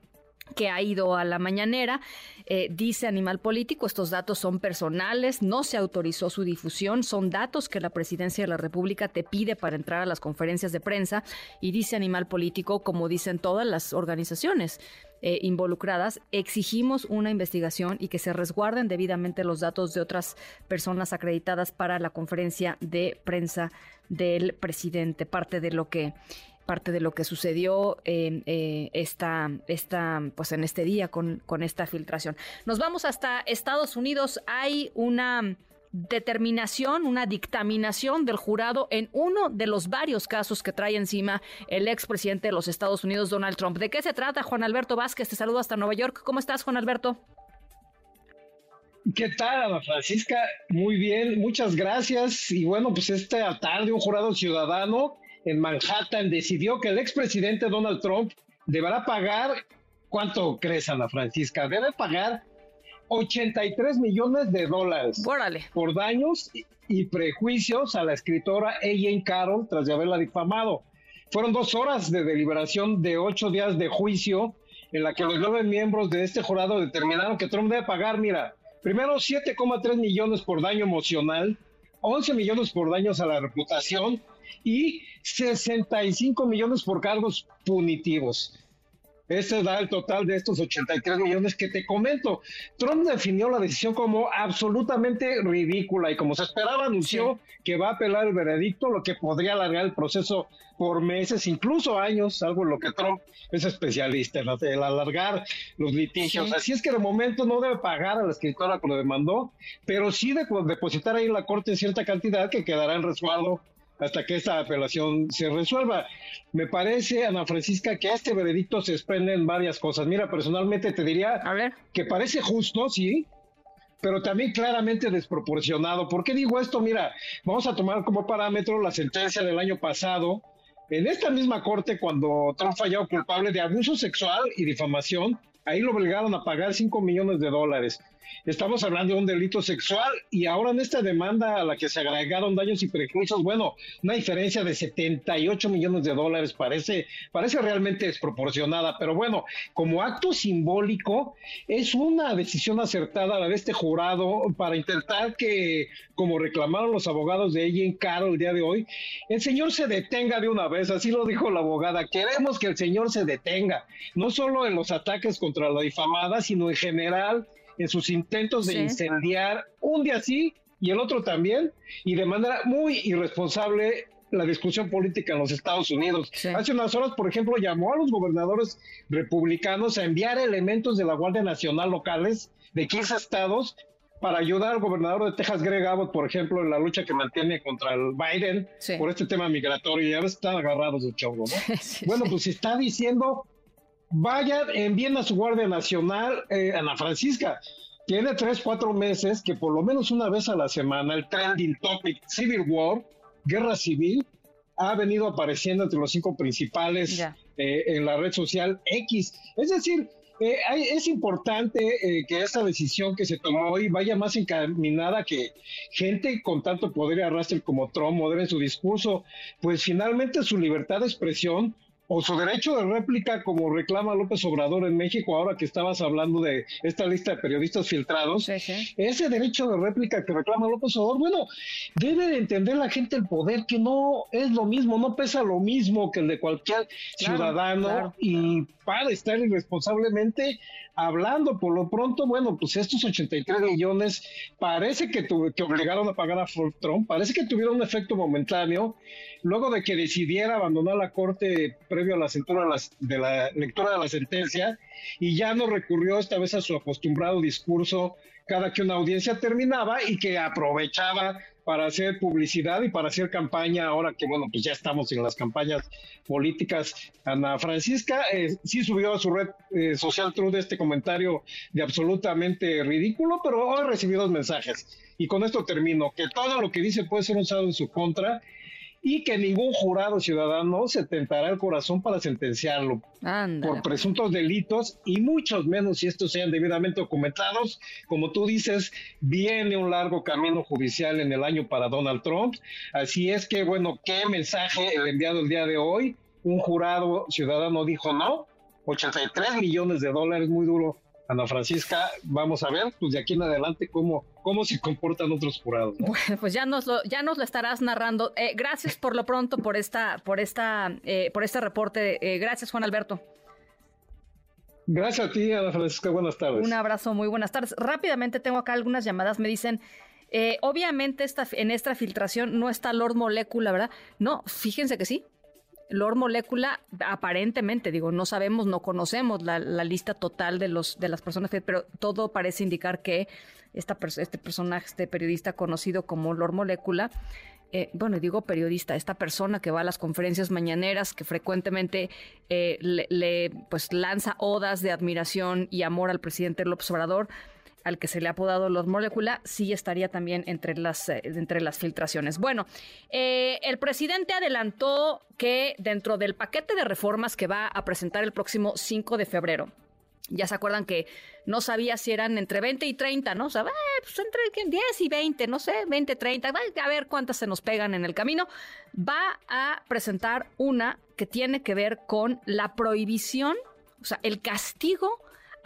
que ha ido a la mañanera. Eh, dice Animal Político, estos datos son personales, no se autorizó su difusión, son datos que la presidencia de la República te pide para entrar a las conferencias de prensa. Y dice Animal Político, como dicen todas las organizaciones eh, involucradas, exigimos una investigación y que se resguarden debidamente los datos de otras personas acreditadas para la conferencia de prensa del presidente. Parte de lo que parte de lo que sucedió en eh, esta, esta, pues en este día con, con esta filtración. Nos vamos hasta Estados Unidos. Hay una determinación, una dictaminación del jurado en uno de los varios casos que trae encima el expresidente de los Estados Unidos, Donald Trump. ¿De qué se trata, Juan Alberto Vázquez? Te saludo hasta Nueva York. ¿Cómo estás, Juan Alberto? ¿Qué tal, Ana Francisca? Muy bien, muchas gracias. Y bueno, pues esta tarde un jurado ciudadano en Manhattan decidió que el expresidente Donald Trump deberá pagar, ¿cuánto crees, Ana Francisca? Debe pagar 83 millones de dólares por daños y prejuicios a la escritora Ellen Carroll tras de haberla difamado. Fueron dos horas de deliberación de ocho días de juicio en la que los nueve miembros de este jurado determinaron que Trump debe pagar, mira, primero 7,3 millones por daño emocional, 11 millones por daños a la reputación y 65 millones por cargos punitivos. Este da el total de estos 83 millones que te comento. Trump definió la decisión como absolutamente ridícula y como se esperaba anunció que va a apelar el veredicto, lo que podría alargar el proceso por meses, incluso años, algo en lo que Trump es especialista, en el alargar los litigios. Así es que de momento no debe pagar a la escritora que lo demandó, pero sí de depositar ahí en la corte cierta cantidad que quedará en resguardo hasta que esta apelación se resuelva. Me parece, Ana Francisca, que este veredicto se desprenden varias cosas. Mira, personalmente te diría que parece justo, sí, pero también claramente desproporcionado. ¿Por qué digo esto? Mira, vamos a tomar como parámetro la sentencia del año pasado. En esta misma corte, cuando Trump falló culpable de abuso sexual y difamación, ahí lo obligaron a pagar 5 millones de dólares. Estamos hablando de un delito sexual y ahora en esta demanda a la que se agregaron daños y prejuicios, bueno, una diferencia de 78 millones de dólares parece, parece realmente desproporcionada, pero bueno, como acto simbólico es una decisión acertada la de este jurado para intentar que, como reclamaron los abogados de ella en Caro el día de hoy, el señor se detenga de una vez, así lo dijo la abogada, queremos que el señor se detenga, no solo en los ataques contra la difamada, sino en general en sus intentos de incendiar un día sí y el otro también, y de manera muy irresponsable la discusión política en los Estados Unidos. Hace unas horas, por ejemplo, llamó a los gobernadores republicanos a enviar elementos de la Guardia Nacional locales de 15 estados para ayudar al gobernador de Texas, Greg Abbott, por ejemplo, en la lucha que mantiene contra el Biden por este tema migratorio. Y ahora están agarrados de chorro, ¿no? bueno, pues está diciendo, vaya, envíen a su Guardia Nacional, eh, Ana Francisca. Tiene tres, cuatro meses que por lo menos una vez a la semana el trending topic Civil War, guerra civil, ha venido apareciendo entre los cinco principales eh, en la red social X. Es decir, eh, es importante eh, que esta decisión que se tomó hoy vaya más encaminada que gente con tanto poder y arrastre como Trump modere su discurso, pues finalmente su libertad de expresión o su derecho de réplica, como reclama López Obrador en México, ahora que estabas hablando de esta lista de periodistas filtrados, ese derecho de réplica que reclama López Obrador, bueno, debe de entender la gente el poder que no es lo mismo, no pesa lo mismo que el de cualquier ciudadano y para estar irresponsablemente hablando. Por lo pronto, bueno, pues estos 83 millones parece que, que obligaron a pagar a Ford Trump, parece que tuvieron un efecto momentáneo, luego de que decidiera abandonar la corte previo a la, de la lectura de la sentencia y ya no recurrió esta vez a su acostumbrado discurso cada que una audiencia terminaba y que aprovechaba para hacer publicidad y para hacer campaña, ahora que bueno, pues ya estamos en las campañas políticas. Ana Francisca eh, sí subió a su red eh, social Truth este comentario de absolutamente ridículo, pero hoy recibí dos mensajes. Y con esto termino, que todo lo que dice puede ser usado en su contra y que ningún jurado ciudadano se tentará el corazón para sentenciarlo por presuntos delitos y muchos menos si estos sean debidamente documentados. Como tú dices, viene un largo camino judicial en el año para Donald Trump. Así es que, bueno, ¿qué mensaje el enviado el día de hoy? Un jurado ciudadano dijo no, 83 millones de dólares, muy duro Ana Francisca, vamos a ver, pues de aquí en adelante cómo, cómo se comportan otros jurados. Bueno, pues ya nos lo, ya nos lo estarás narrando. Eh, gracias por lo pronto por esta, por esta, eh, por este reporte. Eh, gracias, Juan Alberto. Gracias a ti, Ana Francisca. Buenas tardes. Un abrazo, muy buenas tardes. Rápidamente tengo acá algunas llamadas. Me dicen, obviamente esta, en esta filtración no está Lord Molecula, ¿verdad? No, fíjense que sí. Lord Molecula, aparentemente, digo, no sabemos, no conocemos la, lista total de, los, de las personas, pero todo parece indicar que esta, este personaje, este periodista conocido como Lord Molecula, eh, bueno, digo periodista, esta persona que va a las conferencias mañaneras, que frecuentemente eh, le, pues lanza odas de admiración y amor al presidente López Obrador, al que se le ha apodado los molécula, sí estaría también entre las, eh, entre las filtraciones. Bueno, eh, el presidente adelantó que dentro del paquete de reformas que va a presentar el próximo 5 de febrero, ya se acuerdan que no sabía si eran entre 20 y 30, ¿no? O sea, pues entre 10 y 20, no sé, 20, 30, a ver cuántas se nos pegan en el camino. Va a presentar una que tiene que ver con la prohibición, o sea, el castigo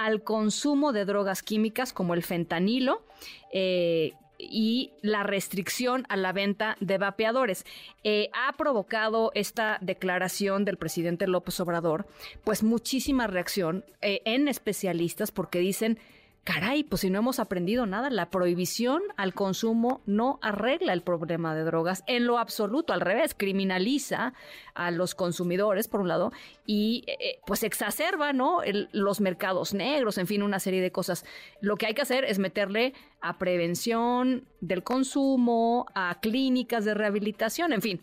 al consumo de drogas químicas como el fentanilo. Eh, y la restricción a la venta de vapeadores. Eh, ha provocado esta declaración del presidente López Obrador, pues muchísima reacción eh, en especialistas porque dicen caray, pues si no hemos aprendido nada, la prohibición al consumo no arregla el problema de drogas en lo absoluto, al revés, criminaliza a los consumidores, por un lado, y eh, eh, pues exacerba, ¿no? los mercados negros, en fin, una serie de cosas. Lo que hay que hacer es meterle a prevención del consumo, a clínicas de rehabilitación, en fin,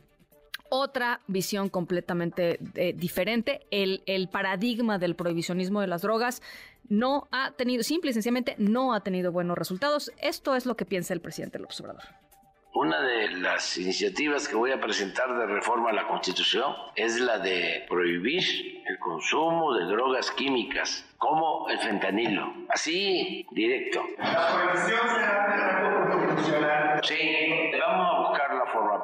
otra visión completamente eh, diferente. El, el, paradigma del prohibicionismo de las drogas no ha tenido, simple y sencillamente, no ha tenido buenos resultados. Esto es lo que piensa el presidente López Obrador. Una de las iniciativas que voy a presentar de reforma a la Constitución es la de prohibir el consumo de drogas químicas como el fentanilo. Así, directo. La prohibición será constitucional. Sí, vamos a buscar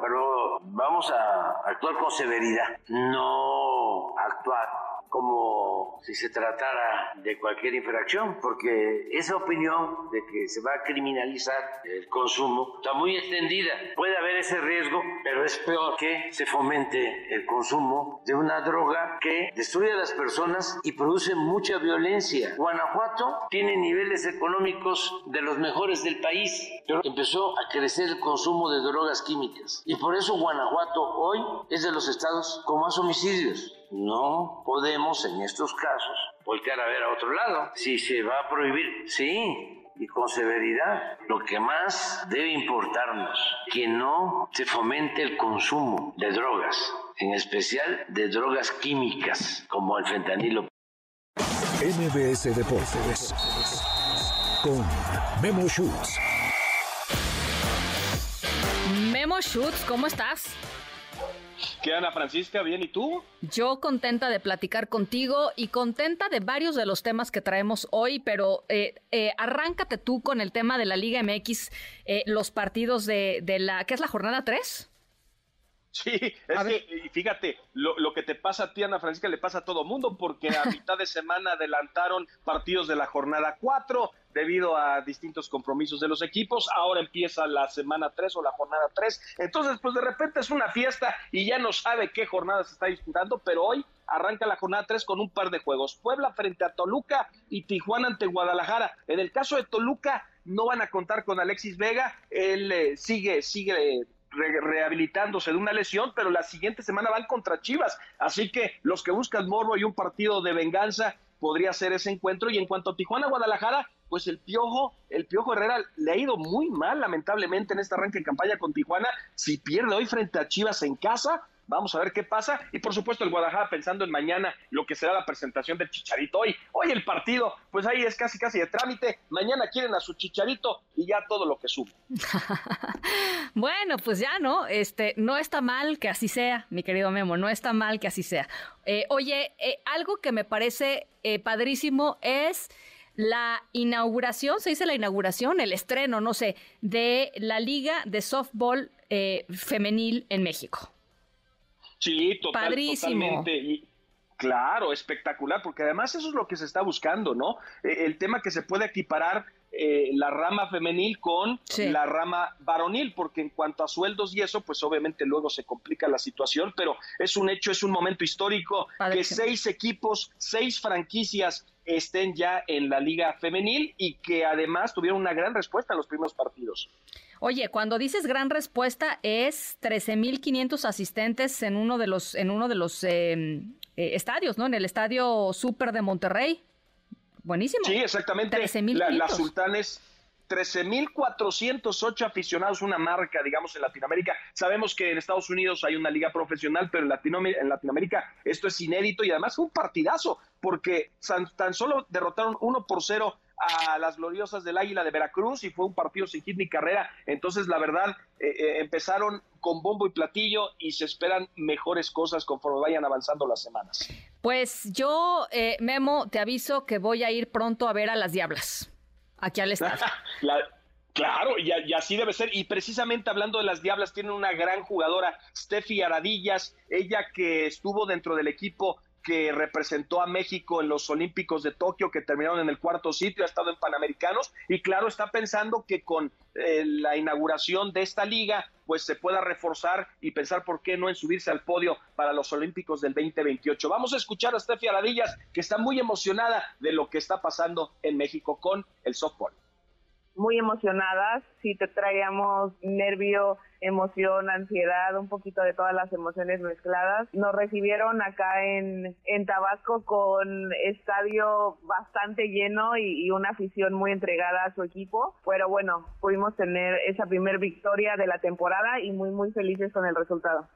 pero vamos a actuar con severidad, no actuar como si se tratara de cualquier infracción, porque esa opinión de que se va a criminalizar el consumo está muy extendida. Puede haber ese riesgo, pero es peor que se fomente el consumo de una droga que destruye a las personas y produce mucha violencia. Guanajuato tiene niveles económicos de los mejores del país, pero empezó a crecer el consumo de drogas químicas. Y por eso Guanajuato hoy es de los estados con más homicidios. No podemos en estos casos voltear a ver a otro lado. Si se va a prohibir, sí, y con severidad. Lo que más debe importarnos, que no se fomente el consumo de drogas, en especial de drogas químicas como el fentanilo. MBS Deportes con Memo Schutz. Memo Schutz, ¿cómo estás? ¿Qué, Ana Francisca? ¿Bien? ¿Y tú? Yo contenta de platicar contigo y contenta de varios de los temas que traemos hoy, pero eh, eh, arráncate tú con el tema de la Liga MX, eh, los partidos de, de la... ¿Qué es la jornada 3? Sí, es que, y fíjate, lo, lo, que te pasa a ti, Ana Francisca, le pasa a todo mundo, porque a mitad de semana adelantaron partidos de la jornada 4 debido a distintos compromisos de los equipos. Ahora empieza la semana 3 o la jornada 3. Entonces, pues de repente es una fiesta y ya no sabe qué jornada se está disputando, pero hoy arranca la jornada 3 con un par de juegos. Puebla frente a Toluca y Tijuana ante Guadalajara. En el caso de Toluca, no van a contar con Alexis Vega. Él eh, sigue, sigue re rehabilitándose de una lesión, pero la siguiente semana van contra Chivas. Así que los que buscan morbo y un partido de venganza podría ser ese encuentro. Y en cuanto a Tijuana-Guadalajara, pues el Piojo, el Piojo Herrera le ha ido muy mal, lamentablemente, en este arranque de campaña con Tijuana. Si pierde hoy frente a Chivas en casa, Vamos a ver qué pasa. Y por supuesto el Guadalajara pensando en mañana lo que será la presentación del Chicharito. Hoy, hoy el partido, pues ahí es casi casi de trámite. Mañana quieren a su Chicharito y ya todo lo que sube. bueno, pues ya no, este, no está mal que así sea, mi querido Memo, no está mal que así sea. Eh, oye, eh, algo que me parece eh, padrísimo es la inauguración, se dice la inauguración, el estreno, no sé, de la Liga de Softball eh, Femenil en México. Sí, total, totalmente. Y, claro, espectacular, porque además eso es lo que se está buscando, ¿no? Eh, el tema que se puede equiparar eh, la rama femenil con sí. la rama varonil, porque en cuanto a sueldos y eso, pues obviamente luego se complica la situación, pero es un hecho, es un momento histórico Padre que seis equipos, seis franquicias estén ya en la liga femenil y que además tuvieron una gran respuesta en los primeros partidos. Oye, cuando dices gran respuesta es 13.500 asistentes en uno de los en uno de los eh, eh, estadios, ¿no? En el estadio Super de Monterrey. Buenísimo. Sí, exactamente. 13.000 la, la Sultanes 13.408 aficionados, una marca, digamos, en Latinoamérica. Sabemos que en Estados Unidos hay una liga profesional, pero en, Latino, en Latinoamérica esto es inédito y además fue un partidazo, porque tan, tan solo derrotaron 1 por 0 a las gloriosas del Águila de Veracruz y fue un partido sin hit ni carrera. Entonces, la verdad, eh, eh, empezaron con bombo y platillo y se esperan mejores cosas conforme vayan avanzando las semanas. Pues yo, eh, Memo, te aviso que voy a ir pronto a ver a las Diablas, aquí al estadio. la, Claro, y, y, así debe ser. Y precisamente hablando de las Diablas, tienen una gran jugadora, Steffi Aradillas, ella que estuvo dentro del equipo que representó a México en los Olímpicos de Tokio, que terminaron en el cuarto sitio, ha estado en Panamericanos y claro, está pensando que con eh, la inauguración de esta liga, pues se pueda reforzar y pensar por qué no en subirse al podio para los Olímpicos del 2028. Vamos a escuchar a Steffi Aradillas, que está muy emocionada de lo que está pasando en México con el softball muy emocionadas, sí te traíamos nervio, emoción, ansiedad, un poquito de todas las emociones mezcladas. Nos recibieron acá en, en Tabasco con estadio bastante lleno y, y, una afición muy entregada a su equipo, pero bueno, pudimos tener esa primer victoria de la temporada y muy muy felices con el resultado.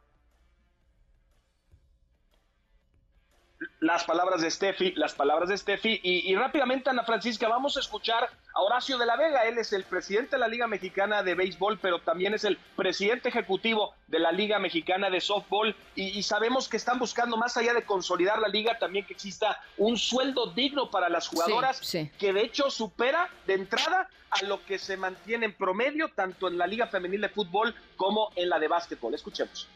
Las palabras de Steffi, las palabras de Steffi. Y, y, rápidamente, Ana Francisca, vamos a escuchar a Horacio de la Vega. Él es el presidente de la Liga Mexicana de Béisbol, pero también es el presidente ejecutivo de la Liga Mexicana de Softball. Y, y sabemos que están buscando, más allá de consolidar la liga, también que exista un sueldo digno para las jugadoras, sí, sí. que de hecho supera de entrada a lo que se mantiene en promedio, tanto en la Liga Femenil de Fútbol como en la de Básquetbol. Escuchemos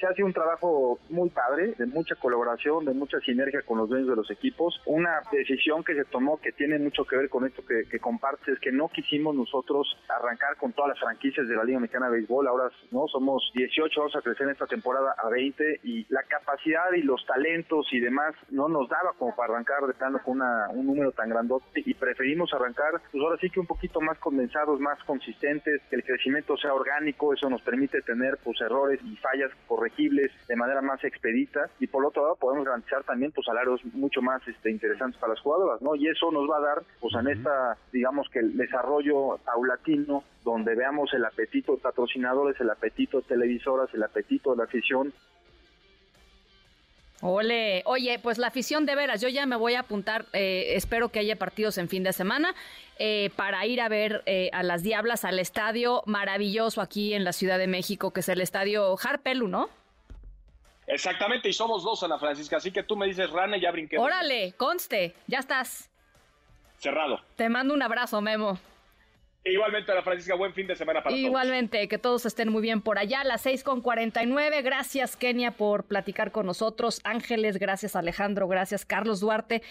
Se hace un trabajo muy padre, de mucha colaboración, de mucha sinergia con los dueños de los equipos. Una decisión que se tomó que tiene mucho que ver con esto que, que compartes, es que no quisimos nosotros arrancar con todas las franquicias de la Liga Mexicana de Béisbol. Ahora no somos 18, vamos a crecer en esta temporada a 20 y la capacidad y los talentos y demás no nos daba como para arrancar de plano con una, un número tan grandote y preferimos arrancar, pues ahora sí que un poquito más condensados, más consistentes, que el crecimiento sea orgánico, eso nos permite tener pues errores y fallas corregibles de manera más expedita y por otro lado podemos garantizar también pues salarios mucho más este, interesantes para las jugadoras, ¿no? Y eso nos va a dar pues en esta, digamos que el desarrollo paulatino donde veamos el apetito de patrocinadores, el apetito de televisoras, el apetito de la afición Ole, oye, pues la afición de veras, yo ya me voy a apuntar, eh, espero que haya partidos en fin de semana, eh, para ir a ver eh, a las Diablas al estadio maravilloso aquí en la Ciudad de México, que es el estadio Harpelu, ¿no? Exactamente, y somos dos, Ana Francisca, así que tú me dices, Rane, ya brinqué. Órale, conste, ya estás. Cerrado. Te mando un abrazo, Memo. Igualmente, Ana Francisca, buen fin de semana para Igualmente, que todos estén muy bien por allá. Las 6 con 49. Gracias, Kenia, por platicar con nosotros. Ángeles, gracias, Alejandro, gracias, Carlos Duarte,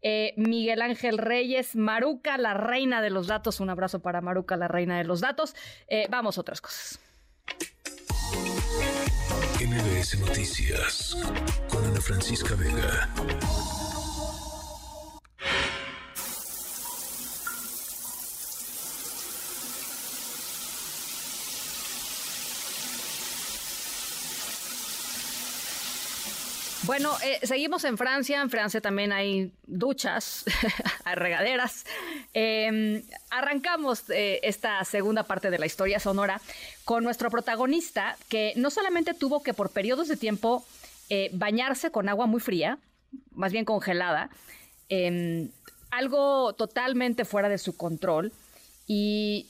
eh, Miguel Ángel Reyes, Maruca, la reina de los datos. Un abrazo para Maruca, la reina de los datos. Eh, vamos a otras cosas. MBS Noticias con Ana Francisca Vega. Bueno, eh, seguimos en Francia. En Francia también hay duchas, hay regaderas. Eh, arrancamos eh, esta segunda parte de la historia sonora con nuestro protagonista que no solamente tuvo que por periodos de tiempo eh, bañarse con agua muy fría, más bien congelada, em, algo totalmente fuera de su control y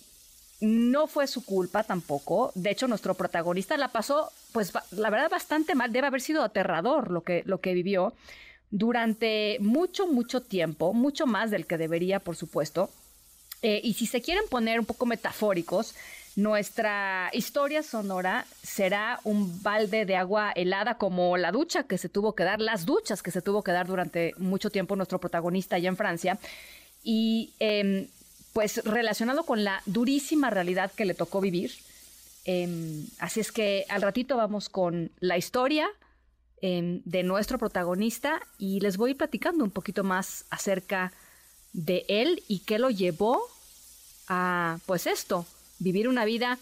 no fue su culpa tampoco. De hecho, nuestro protagonista la pasó, pues la verdad, bastante mal. Debe haber sido aterrador lo que, lo que vivió durante mucho, mucho tiempo, mucho más del que debería, por supuesto. Eh, y si se quieren poner un poco metafóricos, nuestra historia sonora será un balde de agua helada como la ducha que se tuvo que dar, las duchas que se tuvo que dar durante mucho tiempo nuestro protagonista allá en Francia. Y em, pues relacionado con la durísima realidad que le tocó vivir. Em, así es que al ratito vamos con la historia em, de nuestro protagonista y les voy platicando un poquito más acerca de él y qué lo llevó a, pues esto, vivir una vida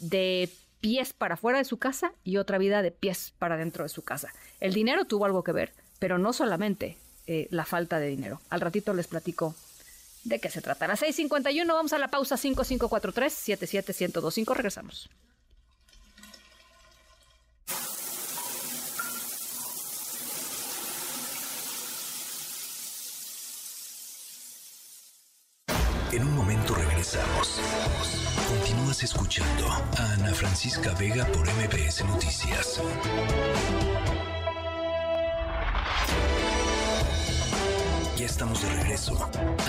de pies para fuera de su casa y otra vida de pies para dentro de su casa. El dinero tuvo algo que ver, pero no solamente eh, la falta de dinero. Al ratito les platico de qué se trata. Las 6.51 vamos a la pausa 5543-77125. Regresamos. En un momento regresamos. Continúas escuchando a Ana Francisca Vega por MBS Noticias. Ya estamos de regreso.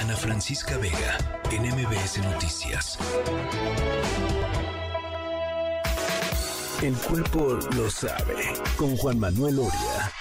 Ana Francisca Vega en MBS Noticias. El cuerpo lo sabe. Con Juan Manuel Oria.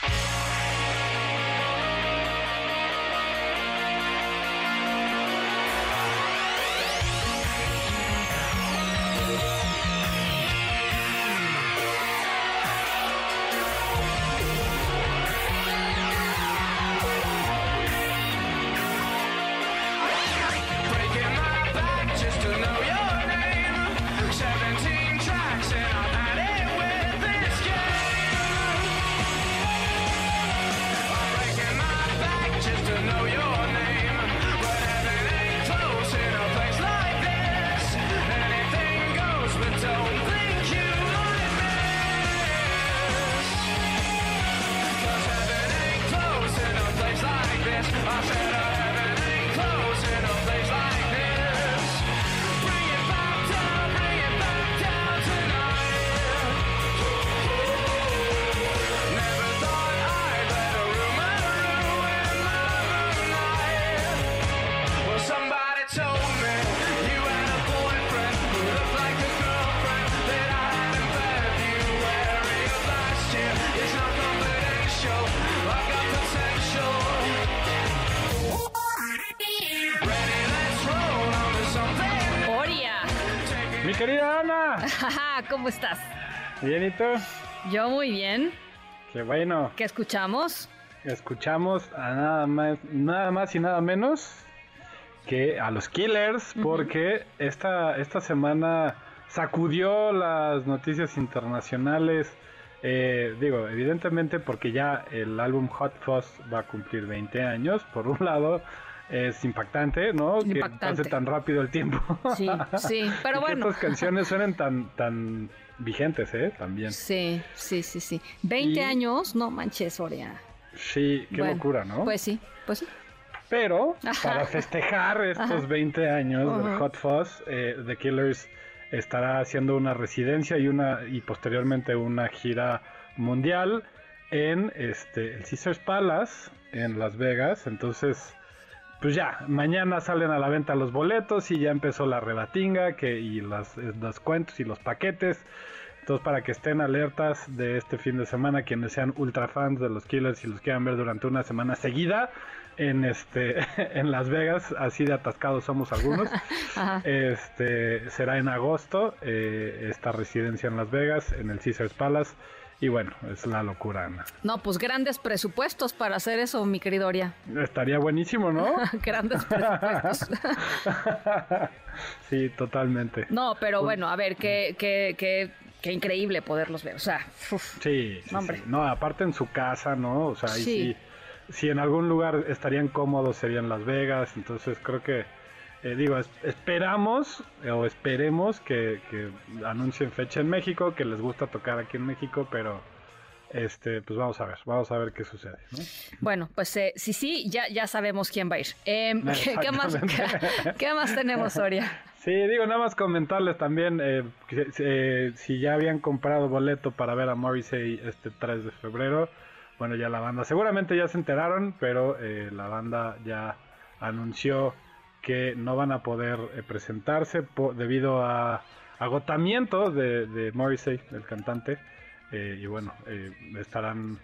Mi querida Ana. ¿Cómo estás? Bien, ¿y tú? Yo muy bien. Qué bueno. ¿Qué escuchamos? Escuchamos a nada más, nada más y nada menos que a los Killers, porque esta, esta semana sacudió las noticias internacionales. eh, digo, evidentemente porque ya el álbum Hot Fuzz va a cumplir 20 años, por un lado. Es impactante, ¿no? Que pase tan rápido el tiempo. Sí, sí, pero Y que bueno. estas canciones suenen tan, tan vigentes, ¿eh? También. Sí, sí, sí, sí. 20 Y- años, no manches, Oria. Sí, qué Bueno, locura, ¿no? Pues sí, pues sí. Pero Ajá. para festejar estos Ajá. 20 años del. Hot Fuzz, eh, The Killers estará haciendo una residencia y una y posteriormente una gira mundial en este el Caesars Palace en Las Vegas. Entonces, pues ya, mañana salen a la venta los boletos y ya empezó la rebatinga que, y las, los cuentos y los paquetes. Entonces, para que estén alertas de este fin de semana, quienes sean ultra fans de los Killers y los quieran ver durante una semana seguida en este en Las Vegas, así de atascados somos algunos. Este será en agosto eh, esta residencia en Las Vegas, en el Caesars Palace. Y bueno, es la locura, Ana. No, pues grandes presupuestos para hacer eso, mi querido Oria. Estaría buenísimo, ¿no? grandes presupuestos. sí, totalmente. No, pero bueno, a ver, qué, qué, qué, qué increíble poderlos ver. O sea, uf. Sí, hombre. sí. No, aparte en su casa, ¿no? O sea, ahí Sí. sí. Si en algún lugar estarían cómodos serían Las Vegas. Entonces creo que, eh, digo, es- esperamos eh, o esperemos que, que anuncien fecha en México, que les gusta tocar aquí en México, pero este, pues vamos a ver, vamos a ver qué sucede, ¿no? bueno, pues eh, sí, sí, ya, ya sabemos quién va a ir. Em, ¿qué, qué más, qué más tenemos, Oria? Sí, digo, nada más comentarles también eh, que, eh, si ya habían comprado boleto para ver a Morrissey este 3 de febrero. Bueno, ya la banda, seguramente ya se enteraron, pero eh, la banda ya anunció que no van a poder eh, presentarse debido a agotamiento de, de Morrissey, el cantante. Eh, y bueno, eh, estarán,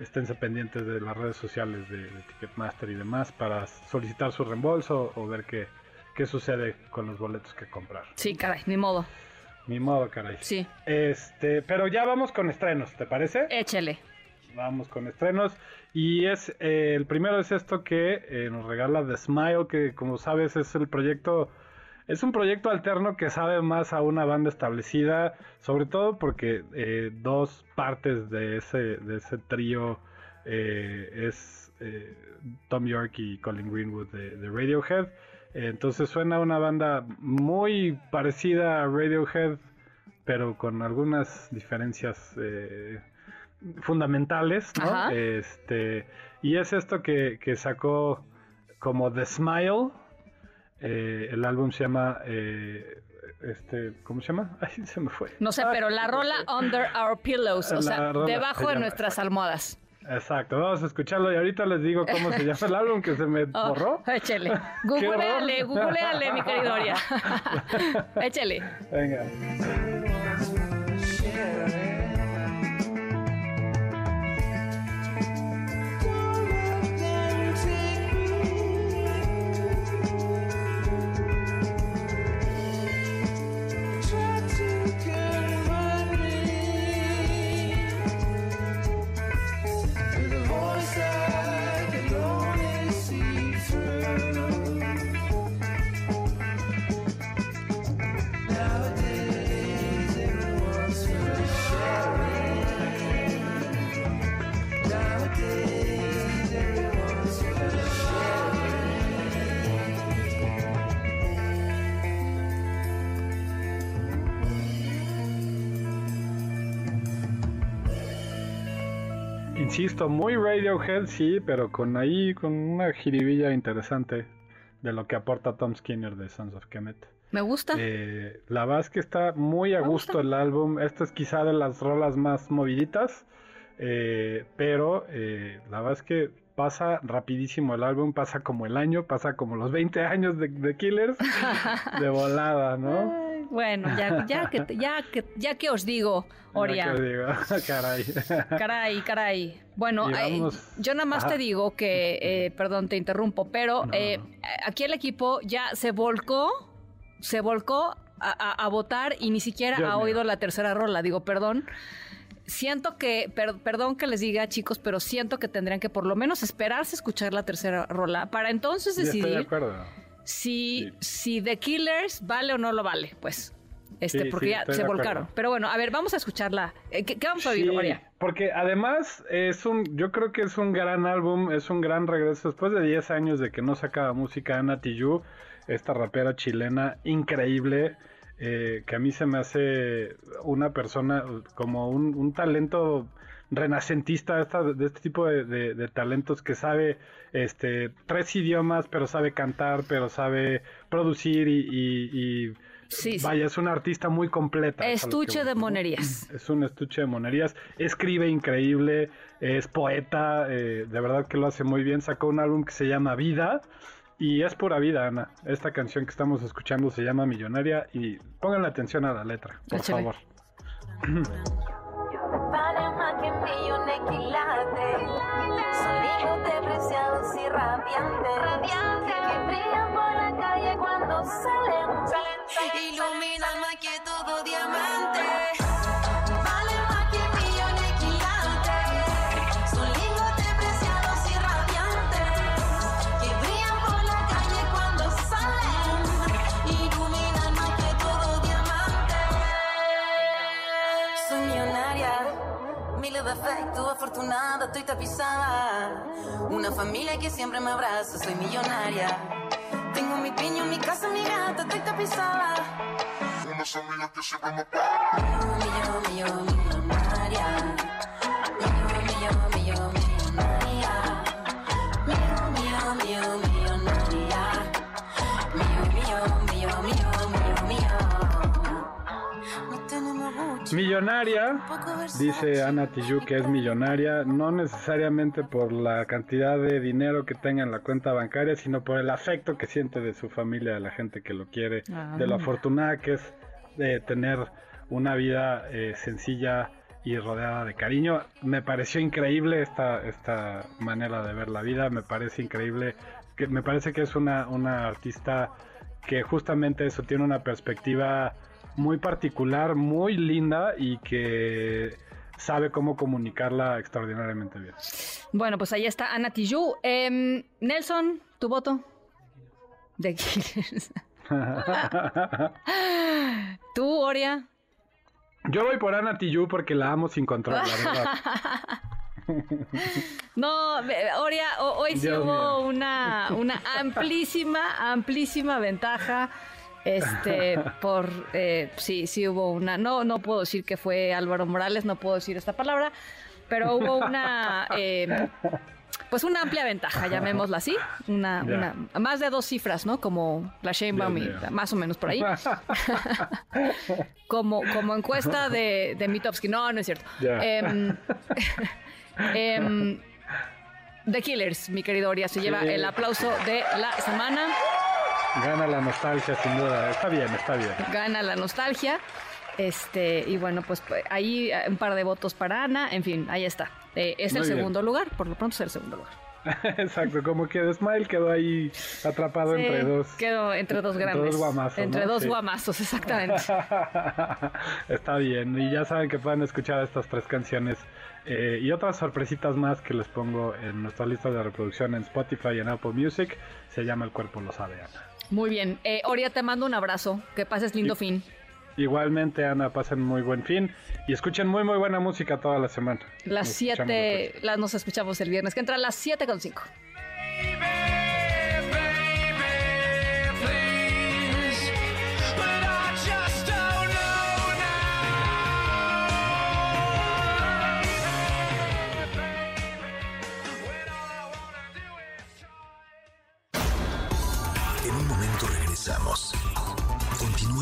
esténse pendientes de las redes sociales de, de Ticketmaster y demás para solicitar su reembolso o ver qué, qué sucede con los boletos que comprar. Sí, caray, ni modo. Ni modo, caray. Sí. Este, pero ya vamos con estrenos, ¿te parece? Échele. Vamos con estrenos. Y es eh, el primero es esto que eh, nos regala The Smile, que como sabes es el proyecto, es un proyecto alterno que sabe más a una banda establecida, sobre todo porque eh, dos partes de ese, de ese trío es Tom York y Colin Greenwood de, Radiohead. Entonces suena una banda muy parecida a Radiohead, pero con algunas diferencias fundamentales, ¿no? Ajá. Este, y es esto que, que sacó como The Smile. Eh, el álbum se llama. eh, este, ¿Cómo se llama? Ay, se me fue. No sé, pero la rola Under Our Pillows, o sea, rola se debajo de nuestras almohadas. Exacto, vamos a escucharlo y ahorita les digo cómo se llama el álbum que se me Oh, borró. échele. Qué Googleale, googleale, mi querido Oria. échele. Venga. Insisto, muy Radiohead, sí, pero con ahí, con una jiribilla interesante de lo que aporta Tom Skinner de Sons of Kemet. Me gusta. Eh, la verdad es que está muy a gusto el álbum. Esta es quizá de las rolas más moviditas, eh, pero eh, la verdad es que pasa rapidísimo el álbum, pasa como el año, pasa como los 20 años de, de Killers, de volada, ¿no? Bueno, ya, ya, que, ya, que, ya que os digo, Oria. Ya que digo, caray. Caray, caray. Bueno, eh, yo nada más Ajá. te digo que, eh, perdón, te interrumpo, pero eh, aquí el equipo ya se volcó, se volcó a, a- a votar y ni siquiera Dios ha mío. oído la tercera rola. Digo, perdón. Siento que, per- perdón que les diga, chicos, pero siento que tendrían que por lo menos esperarse a escuchar la tercera rola para entonces Sí, estoy de decidir acuerdo. si, si The Killers vale o no lo vale, pues. Este, Sí, porque sí, ya se acuerdo. volcaron. Pero bueno, a ver, vamos a escucharla. Eh, ¿Qué, qué vamos a oír, Oria? porque además es un, yo creo que es un gran álbum, es un gran regreso después de 10 años de que no sacaba música Ana Tijoux, esta rapera chilena increíble, eh, que a mí se me hace una persona como un, un talento renacentista esta- de este tipo de, de- de talentos que sabe este tres idiomas pero sabe cantar pero sabe producir y, y- y Sí, sí. vaya es una artista muy completa Estuche de monerías. Es un estuche de monerías. Escribe increíble, es poeta, eh, de verdad que lo hace muy bien. Sacó un álbum que se llama Vida y es pura vida, Ana. Esta canción que estamos escuchando se llama Millonaria y pongan atención a la letra, por Échale. favor. afortunada, estoy tapizada. Una familia que siempre me abraza, soy millonaria. Tengo mi piño, mi casa, mi gata, estoy tapizada. Una familia que siempre me. Millón, millón, millonaria. Millonaria. Millonaria, dice Ana Tijoux que es millonaria, no necesariamente por la cantidad de dinero que tenga en la cuenta bancaria, sino por el afecto que siente de su familia, de la gente que lo quiere, Ah. de lo afortunada que es de tener una vida eh, sencilla y rodeada de cariño. Me pareció increíble esta, esta manera de ver la vida, me parece increíble, que me parece que es una, una artista que justamente eso tiene una perspectiva muy particular, muy linda y que sabe cómo comunicarla extraordinariamente bien. Bueno, pues ahí está Ana Tijoux. Em, Nelson, ¿tu voto? The Killers. ¿Tú, Oria? Yo voy por Ana Tijoux porque la amo sin control, la verdad. No, Oria, ho- hoy sí Dios hubo mío. una, una amplísima, amplísima ventaja. Este, por, eh, sí, sí hubo una, no, no puedo decir que fue Álvaro Morales, no puedo decir esta palabra, pero hubo una, eh, pues una amplia ventaja, llamémosla así, una, una, más de dos cifras, ¿no? Como la Sheinbaum, y- más o menos por ahí. como, como encuesta de, de Mitofsky, no, no es cierto. Ya. Em, em, The Killers, mi querido Oria, se lleva el aplauso de la semana. Gana la nostalgia sin duda. Está bien, está bien. Gana la nostalgia. Este, y bueno, pues pues, ahí eh, un par de votos para Ana. En fin, ahí está. Eh, es el bien. segundo lugar, por lo pronto es el segundo lugar. Exacto, como que Smile quedó ahí atrapado Sí, entre dos. Quedó entre dos entre grandes. dos guamazos, Entre ¿no? dos Sí. guamazos, exactamente. Está bien, y ya saben que pueden escuchar estas tres canciones eh, y otras sorpresitas más que les pongo en nuestra lista de reproducción en Spotify y en Apple Music. Se llama El cuerpo lo sabe, Ana. Muy bien. Eh, Oria, te mando un abrazo. Que pases lindo fin. Igualmente, Ana, pasen muy buen fin y escuchen muy, muy buena música toda la semana. Las Nos escuchamos 7, las nos escuchamos el viernes, que entra a las 7 con 5.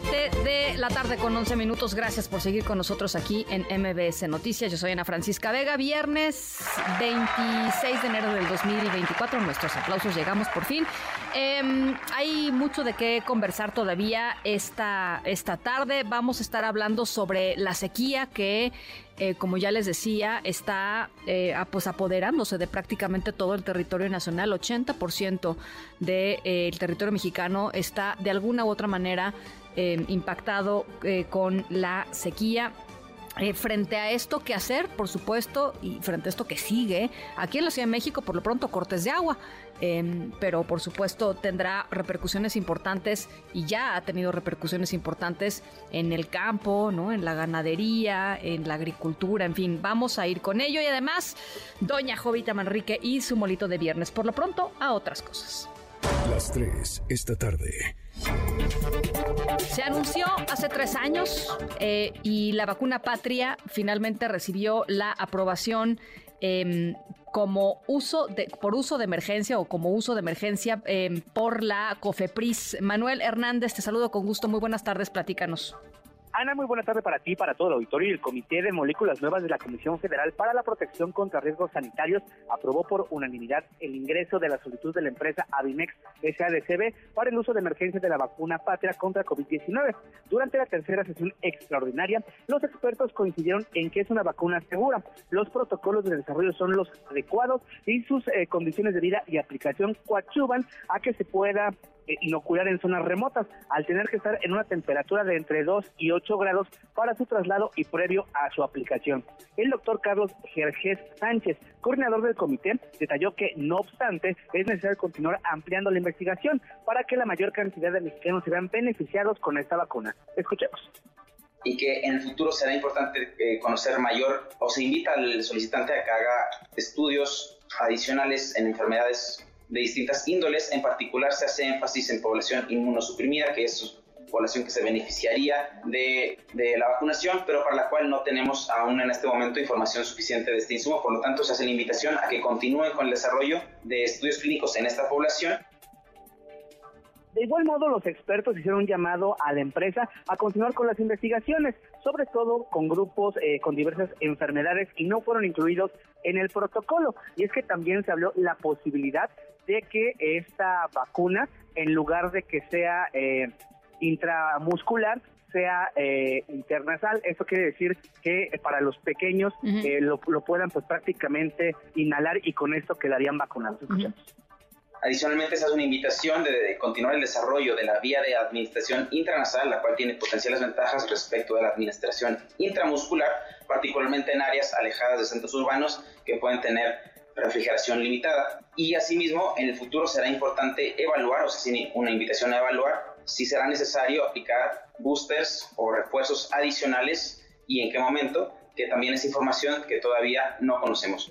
7 de la tarde con 11 minutos. Gracias por seguir con nosotros aquí en MBS Noticias. Yo soy Ana Francisca Vega. Viernes 26 de enero del 2024. Nuestros aplausos llegamos por fin. Em, hay mucho de qué conversar todavía esta, esta tarde. Vamos a estar hablando sobre la sequía que eh, como ya les decía, está eh, pues apoderándose de prácticamente todo el territorio nacional. 80% del eh, territorio mexicano está de alguna u otra manera impactado con la sequía. frente a esto, ¿qué hacer? Por supuesto, y frente a esto que sigue, aquí en la Ciudad de México, por lo pronto, cortes de agua. Em, pero por supuesto tendrá repercusiones importantes y ya ha tenido repercusiones importantes en el campo, ¿no? en la ganadería, en la agricultura, en fin, vamos a ir con ello y además Doña Jovita Manrique y su molito de viernes, por lo pronto a otras cosas. Las tres esta tarde. Se anunció hace tres años eh, y la vacuna patria finalmente recibió la aprobación eh, como uso de, por uso de emergencia o como uso de emergencia em, por la COFEPRIS. Manuel Hernández, te saludo con gusto. Muy buenas tardes, platícanos. Ana, muy buena tarde para ti, para todo el auditorio y el Comité de Moléculas Nuevas de la Comisión Federal para la Protección contra Riesgos Sanitarios aprobó por unanimidad el ingreso de la solicitud de la empresa Avimex SADCB para el uso de emergencia de la vacuna Patria contra COVID-19. Durante la tercera sesión extraordinaria, los expertos coincidieron en que es una vacuna segura. Los protocolos de desarrollo son los adecuados y sus eh, condiciones de vida y aplicación coadyuvan a que se pueda inocular en zonas remotas, al tener que estar en una temperatura de entre 2 y 8 grados para su traslado y previo a su aplicación. El doctor Carlos Jerjes Sánchez, coordinador del comité, detalló que, no obstante, es necesario continuar ampliando la investigación para que la mayor cantidad de mexicanos se vean beneficiados con esta vacuna. Escuchemos y que en el futuro será importante eh, conocer mayor o se invita al solicitante a que haga estudios adicionales en enfermedades de distintas índoles. En particular se hace énfasis en población inmunosuprimida, que es población que se beneficiaría de, la vacunación, pero para la cual no tenemos aún en este momento información suficiente de este insumo. Por lo tanto, se hace la invitación a que continúen con el desarrollo de estudios clínicos en esta población de igual modo, los expertos hicieron un llamado a la empresa a continuar con las investigaciones, sobre todo con grupos eh, con diversas enfermedades y no fueron incluidos en el protocolo. Y es que también se habló la posibilidad de que esta vacuna, en lugar de que sea eh, intramuscular, sea eh, internasal. Eso quiere decir que para los pequeños eh, lo, puedan pues prácticamente inhalar y con esto quedarían vacunados. Adicionalmente, se hace una invitación de, continuar el desarrollo de la vía de administración intranasal, la cual tiene potenciales ventajas respecto de la administración intramuscular, particularmente en áreas alejadas de centros urbanos que pueden tener refrigeración limitada. Y asimismo, en el futuro será importante evaluar, o sea, una invitación a evaluar si será necesario aplicar boosters o refuerzos adicionales y en qué momento, que también es información que todavía no conocemos.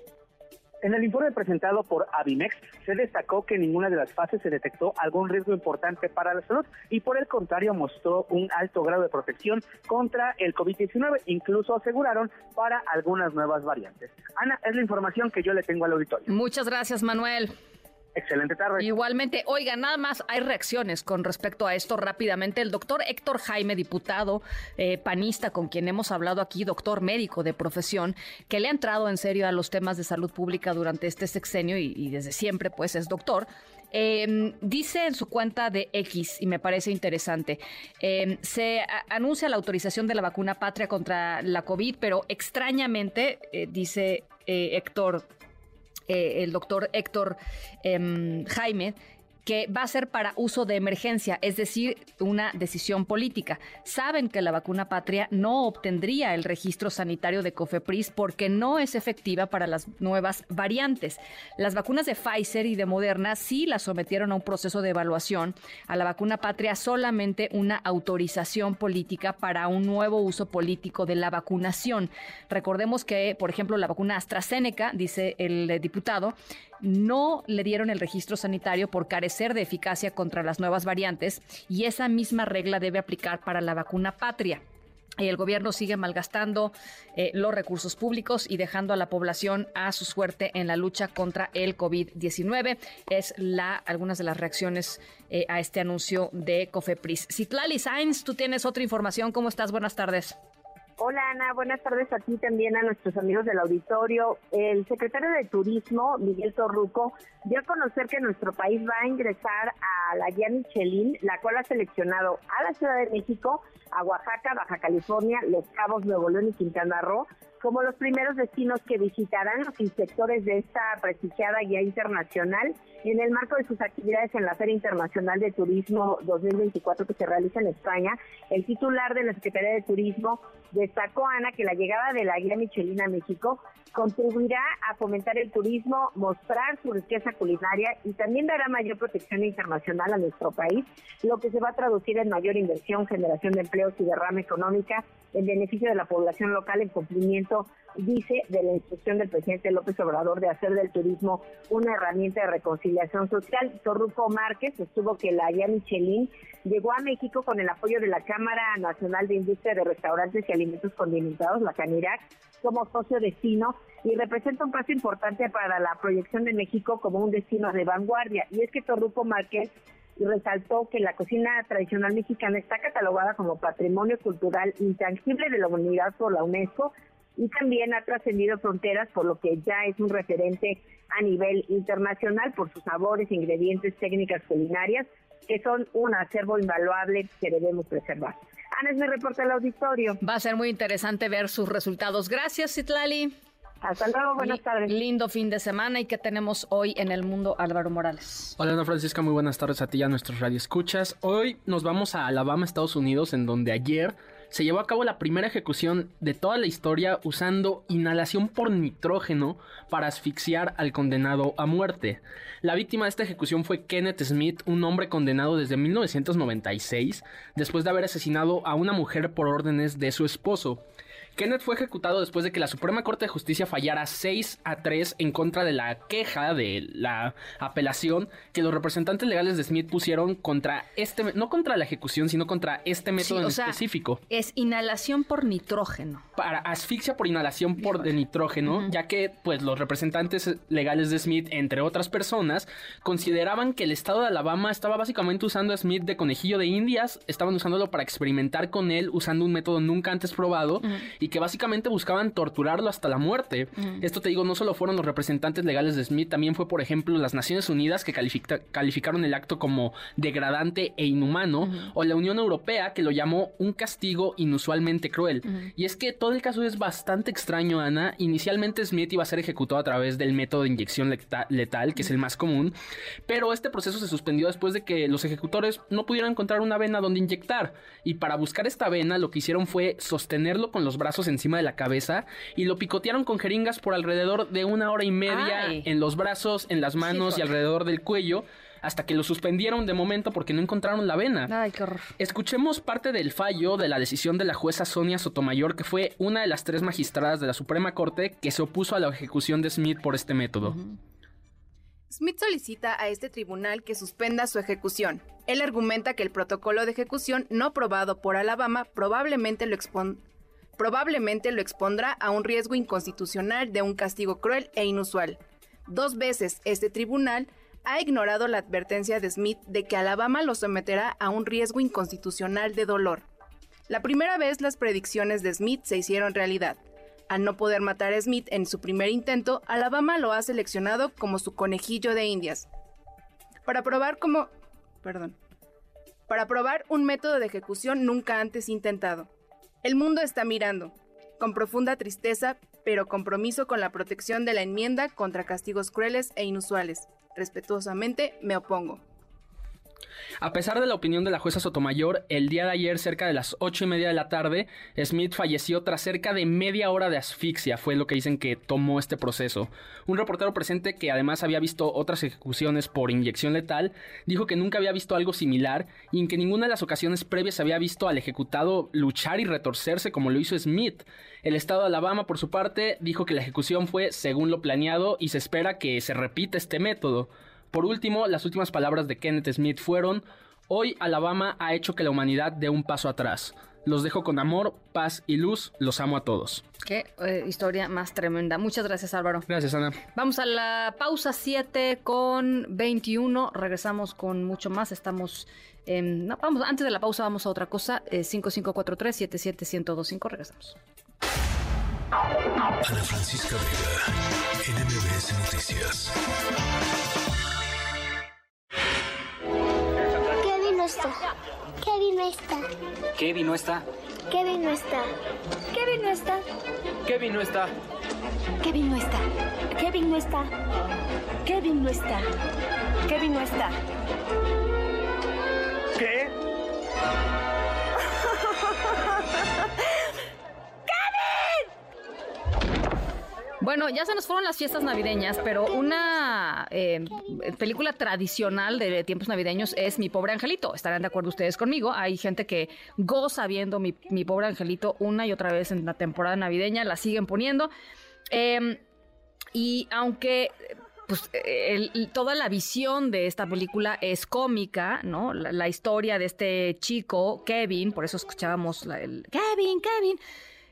En el informe presentado por Avimex se destacó que en ninguna de las fases se detectó algún riesgo importante para la salud y por el contrario mostró un alto grado de protección contra el COVID-19, incluso aseguraron para algunas nuevas variantes. Ana, es la información que yo le tengo al auditorio. Muchas gracias, Manuel. Excelente tarde. Igualmente, oiga, nada más hay reacciones con respecto a esto rápidamente. El doctor Héctor Jaime, diputado eh, panista con quien hemos hablado aquí, doctor médico de profesión, que le ha entrado en serio a los temas de salud pública durante este sexenio y, desde siempre, pues es doctor. Em, dice en su cuenta de X, y me parece interesante, em, se anuncia la autorización de la vacuna patria contra la COVID, pero extrañamente, eh, dice eh, Héctor eh, el doctor Héctor em, Jaime, que va a ser para uso de emergencia, es decir, una decisión política. Saben que la vacuna patria no obtendría el registro sanitario de COFEPRIS porque no es efectiva para las nuevas variantes. Las vacunas de Pfizer y de Moderna sí las sometieron a un proceso de evaluación. A la vacuna patria solamente una autorización política para un nuevo uso político de la vacunación. Recordemos que, por ejemplo, la vacuna AstraZeneca, dice el diputado, no le dieron el registro sanitario por carecer de eficacia contra las nuevas variantes y esa misma regla debe aplicar para la vacuna patria. El gobierno sigue malgastando eh, los recursos públicos y dejando a la población a su suerte en la lucha contra el COVID-19. Es la algunas de las reacciones eh, a este anuncio de Cofepris. Citlali Sainz, tú tienes otra información. ¿Cómo estás? Buenas tardes. Hola Ana, buenas tardes a ti también a nuestros amigos del auditorio. El secretario de Turismo, Miguel Torruco, dio a conocer que nuestro país va a ingresar a la guía Michelin, la cual ha seleccionado a la Ciudad de México, a Oaxaca, Baja California, Los Cabos, Nuevo León y Quintana Roo como los primeros destinos que visitarán los inspectores de esta prestigiada guía internacional en el marco de sus actividades en la Feria Internacional de Turismo 2024 que se realiza en España. El titular de la Secretaría de Turismo destacó, Ana, que la llegada de la guía Michelin a México contribuirá a fomentar el turismo, mostrar su riqueza culinaria y también dará mayor protección internacional a nuestro país, lo que se va a traducir en mayor inversión, generación de empleos y derrama económica en beneficio de la población local en cumplimiento, dice, de la instrucción del presidente López Obrador de hacer del turismo una herramienta de reconciliación social. Torruco Márquez sostuvo que la guía Michelin llegó a México con el apoyo de la Cámara Nacional de Industria de Restaurantes y Alimentos Condimentados, la CANIRAC, como socio destino y representa un paso importante para la proyección de México como un destino de vanguardia. Y es que Torruco Márquez resaltó que la cocina tradicional mexicana está catalogada como patrimonio cultural intangible de la humanidad por la UNESCO y también ha trascendido fronteras, por lo que ya es un referente a nivel internacional por sus sabores, ingredientes, técnicas culinarias, que son un acervo invaluable que debemos preservar. Ana es mi reporte al auditorio. Va a ser muy interesante ver sus resultados. Gracias, Citlali. Hasta luego, buenas tardes. Lindo fin de semana y que tenemos hoy en el mundo Álvaro Morales. Hola Ana Francisca, muy buenas tardes a ti y a nuestros radioescuchas. Hoy nos vamos a Alabama, Estados Unidos, en donde ayer se llevó a cabo la primera ejecución de toda la historia usando inhalación por nitrógeno para asfixiar al condenado a muerte. La víctima de esta ejecución fue Kenneth Smith, un hombre condenado desde 1996 después de haber asesinado a una mujer por órdenes de su esposo. Kenneth fue ejecutado después de que la Suprema Corte de Justicia fallara 6 a 3 en contra de la queja de la apelación que los representantes legales de Smith pusieron contra este, no contra la ejecución, sino contra este método Sí, en sea, específico. Es inhalación por nitrógeno. Para asfixia por inhalación por de nitrógeno, ya que pues los representantes legales de Smith, entre otras personas, consideraban que el estado de Alabama estaba básicamente usando a Smith de conejillo de indias, estaban usándolo para experimentar con él usando un método nunca antes probado y que básicamente buscaban torturarlo hasta la muerte. Esto te digo, no solo fueron los representantes legales de Smith, también fue por ejemplo las Naciones Unidas que califica- calificaron el acto como degradante e inhumano, o la Unión Europea que lo llamó un castigo inusualmente cruel. Y es que todo el caso es bastante extraño, Ana. Inicialmente Smith iba a ser ejecutado a través del método de inyección leta- letal, que es el más común, pero este proceso se suspendió después de que los ejecutores no pudieron encontrar una vena donde inyectar. Y para buscar esta vena lo que hicieron fue sostenerlo con los brazos encima de la cabeza y lo picotearon con jeringas por alrededor de una hora y media Ay. en los brazos, en las manos y alrededor del cuello. Hasta que lo suspendieron de momento porque no encontraron la vena. Ay, qué horror. Escuchemos parte del fallo de la decisión de la jueza Sonia Sotomayor, que fue una de las tres magistradas de la Suprema Corte que se opuso a la ejecución de Smith por este método. Smith solicita a este tribunal que suspenda su ejecución. Él argumenta que el protocolo de ejecución no probado por Alabama probablemente lo, expon- probablemente lo expondrá a un riesgo inconstitucional de un castigo cruel e inusual. Dos veces este tribunal ha ignorado la advertencia de Smith de que Alabama lo someterá a un riesgo inconstitucional de dolor. La primera vez las predicciones de Smith se hicieron realidad. Al no poder matar a Smith en su primer intento, Alabama lo ha seleccionado como su conejillo de indias. Para probar como... Perdón. Para probar un método de ejecución nunca antes intentado. El mundo está mirando, con profunda tristeza, pero compromiso con la protección de la enmienda contra castigos crueles e inusuales. Respetuosamente me opongo. A pesar de la opinión de la jueza Sotomayor, el día de ayer, cerca de las ocho y media de la tarde, Smith falleció tras cerca de media hora de asfixia, fue lo que dicen que tomó este proceso. Un reportero presente que además había visto otras ejecuciones por inyección letal, dijo que nunca había visto algo similar y en que ninguna de las ocasiones previas había visto al ejecutado luchar y retorcerse como lo hizo Smith. El estado de Alabama, por su parte, dijo que la ejecución fue según lo planeado y se espera que se repita este método. Por último, las últimas palabras de Kenneth Smith fueron, hoy Alabama ha hecho que la humanidad dé un paso atrás. Los dejo con amor, paz y luz. Los amo a todos. Qué eh, historia más tremenda. Muchas gracias, Álvaro. Gracias, Ana. Vamos a la pausa 7 con 21. Regresamos con mucho más. Estamos. no, vamos, antes de la pausa, vamos a otra cosa. Eh, 5543-77125. Regresamos. Ana Francisca Vega, NMBS Noticias. Está? ¿Qué vino está? ¿Qué vino está? ¿Qué vino está? ¿Qué vino está? ¿Qué vino está? ¿Qué vino está? ¿Qué vino está? ¿Qué vino está? ¿Qué vino está? ¿Qué? Bueno, ya se nos fueron las fiestas navideñas, pero una eh, película tradicional de tiempos navideños es Mi pobre angelito. Estarán de acuerdo ustedes conmigo. Hay gente que goza viendo Mi, pobre angelito una y otra vez en la temporada navideña, la siguen poniendo. Eh, y aunque pues, toda la visión de esta película es cómica, ¿no? La, la historia de este chico, Kevin, por eso escuchábamos la- el Kevin, Kevin.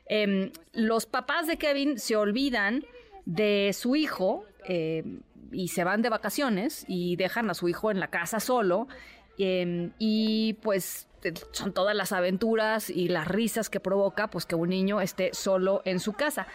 Em, los papás de Kevin se olvidan de su hijo em, y se van de vacaciones y dejan a su hijo en la casa solo. em, y pues son todas las aventuras y las risas que provoca pues que un niño esté solo en su casa.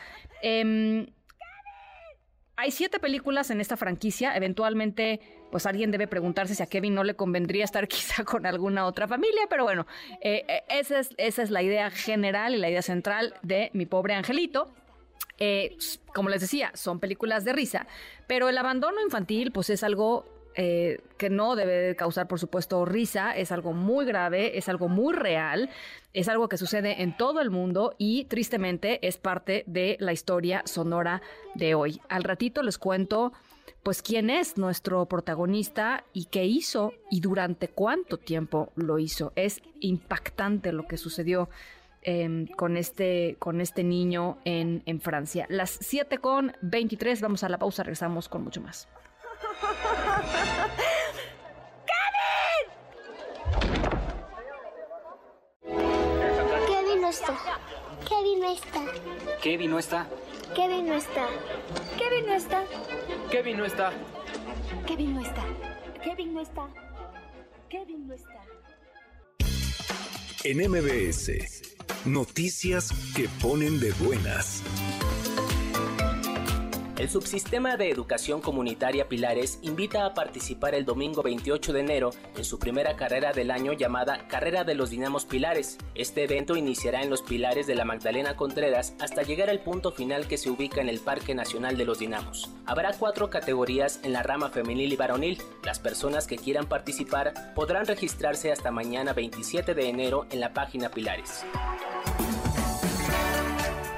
Hay siete películas en esta franquicia. Eventualmente, pues alguien debe preguntarse si a Kevin no le convendría estar quizá con alguna otra familia, pero bueno, eh, eh, esa, es, esa es la idea general y la idea central de Mi Pobre Angelito. Eh, como les decía, son películas de risa, pero el abandono infantil, pues es algo eh, que no debe de causar, por supuesto, risa, es algo muy grave, es algo muy real, es algo que sucede en todo el mundo y tristemente es parte de la historia sonora de hoy. Al ratito les cuento, pues, quién es nuestro protagonista y qué hizo y durante cuánto tiempo lo hizo. Es impactante lo que sucedió em, con, este, con este niño en, en Francia. Las 7 con 23, vamos a la pausa, regresamos con mucho más. ¿Qué vino está? ¿Qué vino está? ¿Qué vino está? ¿Qué vino está? ¿Qué vino está? ¿Qué vino está? ¿Qué vino está? ¿Qué vino está? ¿Qué vino está? En MBS, noticias que ponen de buenas. El subsistema de educación comunitaria Pilares invita a participar el domingo 28 de enero en su primera carrera del año llamada Carrera de los Dinamos Pilares. Este evento iniciará en los Pilares de la Magdalena Contreras hasta llegar al punto final que se ubica en el Parque Nacional de los Dinamos. Habrá cuatro categorías en la rama femenil y varonil. Las personas que quieran participar podrán registrarse hasta mañana 27 de enero en la página Pilares.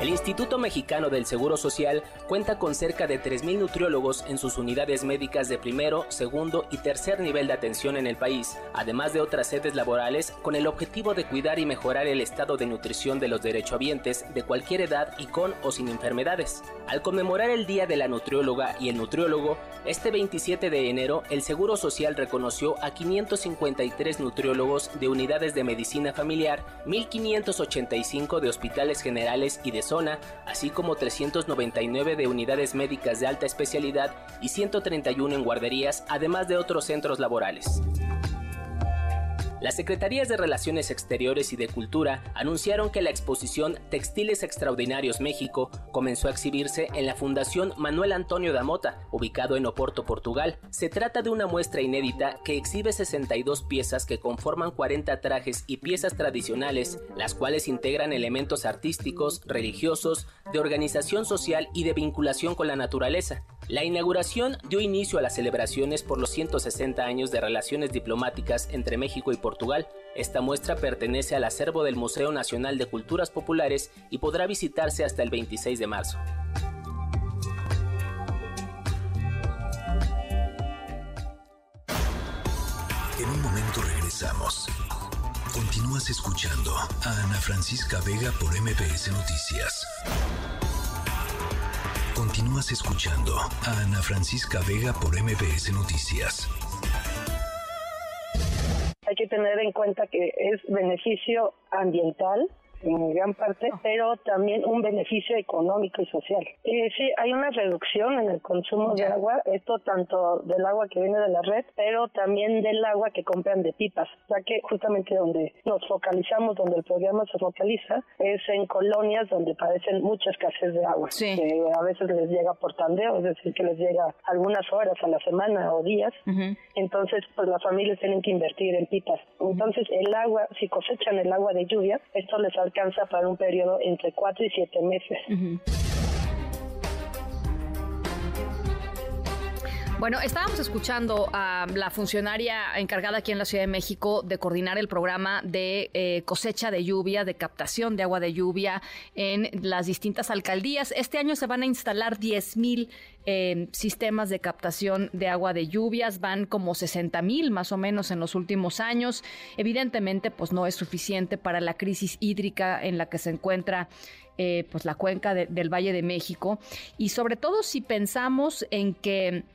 El Instituto Mexicano del Seguro Social cuenta con cerca de 3.000 nutriólogos en sus unidades médicas de primero, segundo y tercer nivel de atención en el país, además de otras sedes laborales con el objetivo de cuidar y mejorar el estado de nutrición de los derechohabientes de cualquier edad y con o sin enfermedades. Al conmemorar el Día de la Nutrióloga y el Nutriólogo, este 27 de enero el Seguro Social reconoció a 553 nutriólogos de unidades de medicina familiar, 1.585 de hospitales generales y de zona, así como 399 de unidades médicas de alta especialidad y 131 en guarderías, además de otros centros laborales. Las Secretarías de Relaciones Exteriores y de Cultura anunciaron que la exposición Textiles Extraordinarios México comenzó a exhibirse en la Fundación Manuel Antonio da Mota, ubicado en Oporto, Portugal. Se trata de una muestra inédita que exhibe 62 piezas que conforman 40 trajes y piezas tradicionales, las cuales integran elementos artísticos, religiosos, de organización social y de vinculación con la naturaleza. La inauguración dio inicio a las celebraciones por los 160 años de relaciones diplomáticas entre México y Portugal. Esta muestra pertenece al acervo del Museo Nacional de Culturas Populares y podrá visitarse hasta el 26 de marzo. En un momento regresamos. Continúas escuchando a Ana Francisca Vega por MBS Noticias. Escuchando a Ana Francisca Vega por MBS Noticias. hay que tener en cuenta que es beneficio ambiental en gran parte, pero también un beneficio económico y social. Eh, sí, hay una reducción en el consumo de agua, esto tanto del agua que viene de la red, pero también del agua que compran de pipas, ya que justamente donde nos focalizamos, donde el programa se focaliza, es en colonias donde padecen mucha escasez de agua, que a veces les llega por tandeo, es decir, que les llega algunas horas a la semana o días, entonces pues las familias tienen que invertir en pipas. Entonces el agua, si cosechan el agua de lluvia, esto les alcanza para un periodo entre 4 y 7 meses. Bueno, estábamos escuchando a la funcionaria encargada aquí en la Ciudad de México de coordinar el programa de eh, cosecha de lluvia, de captación de agua de lluvia en las distintas alcaldías. Este año se van a instalar 10 mil eh, sistemas de captación de agua de lluvias, van como 60 mil más o menos en los últimos años. Evidentemente, pues no es suficiente para la crisis hídrica en la que se encuentra eh, pues la cuenca de- del Valle de México y sobre todo si pensamos en que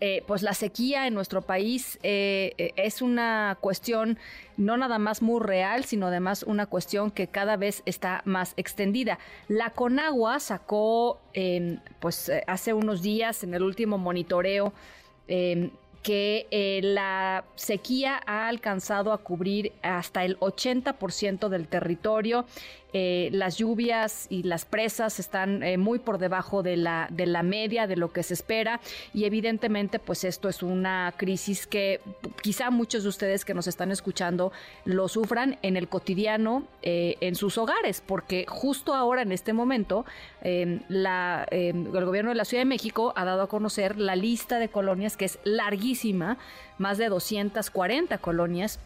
eh, pues la sequía en nuestro país eh, eh, es una cuestión no nada más muy real, sino además una cuestión que cada vez está más extendida. La Conagua sacó, eh, pues hace unos días en el último monitoreo, eh, que la sequía ha alcanzado a cubrir hasta el 80% del territorio. Eh, las lluvias y las presas están eh, muy por debajo de la, de la media de lo que se espera. Y evidentemente pues esto es una crisis que quizá muchos de ustedes que nos están escuchando lo sufran en el cotidiano eh, en sus hogares porque justo ahora en este momento el gobierno de la Ciudad de México ha dado a conocer la lista de colonias que es larguísima, más de 240 colonias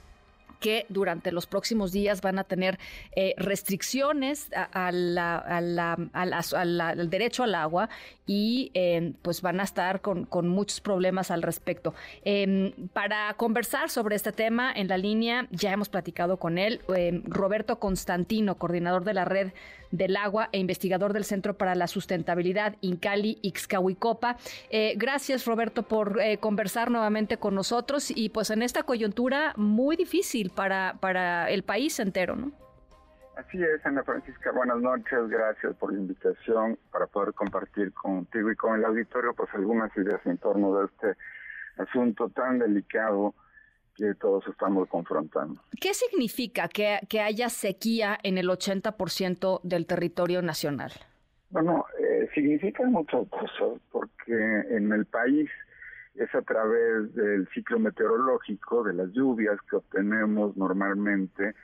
que durante los próximos días van a tener eh, restricciones a- la- a la- la- al derecho al agua y eh, pues van a estar con, muchos problemas al respecto. Eh, para conversar sobre este tema en la línea ya hemos platicado con él, eh, Roberto Constantino, coordinador de la red del agua e investigador del Centro para la Sustentabilidad Incali Ixcahuicopa. Eh, gracias Roberto por eh, conversar nuevamente con nosotros y pues en esta coyuntura muy difícil para, para el país entero, ¿no? Así es, Ana Francisca, buenas noches, gracias por la invitación para poder compartir contigo y con el auditorio pues algunas ideas en torno de este asunto tan delicado que todos estamos confrontando. ¿Qué significa que, que haya sequía en el 80% del territorio nacional? Bueno, eh, significa muchas cosas porque en el país es a través del ciclo meteorológico, de las lluvias que obtenemos normalmente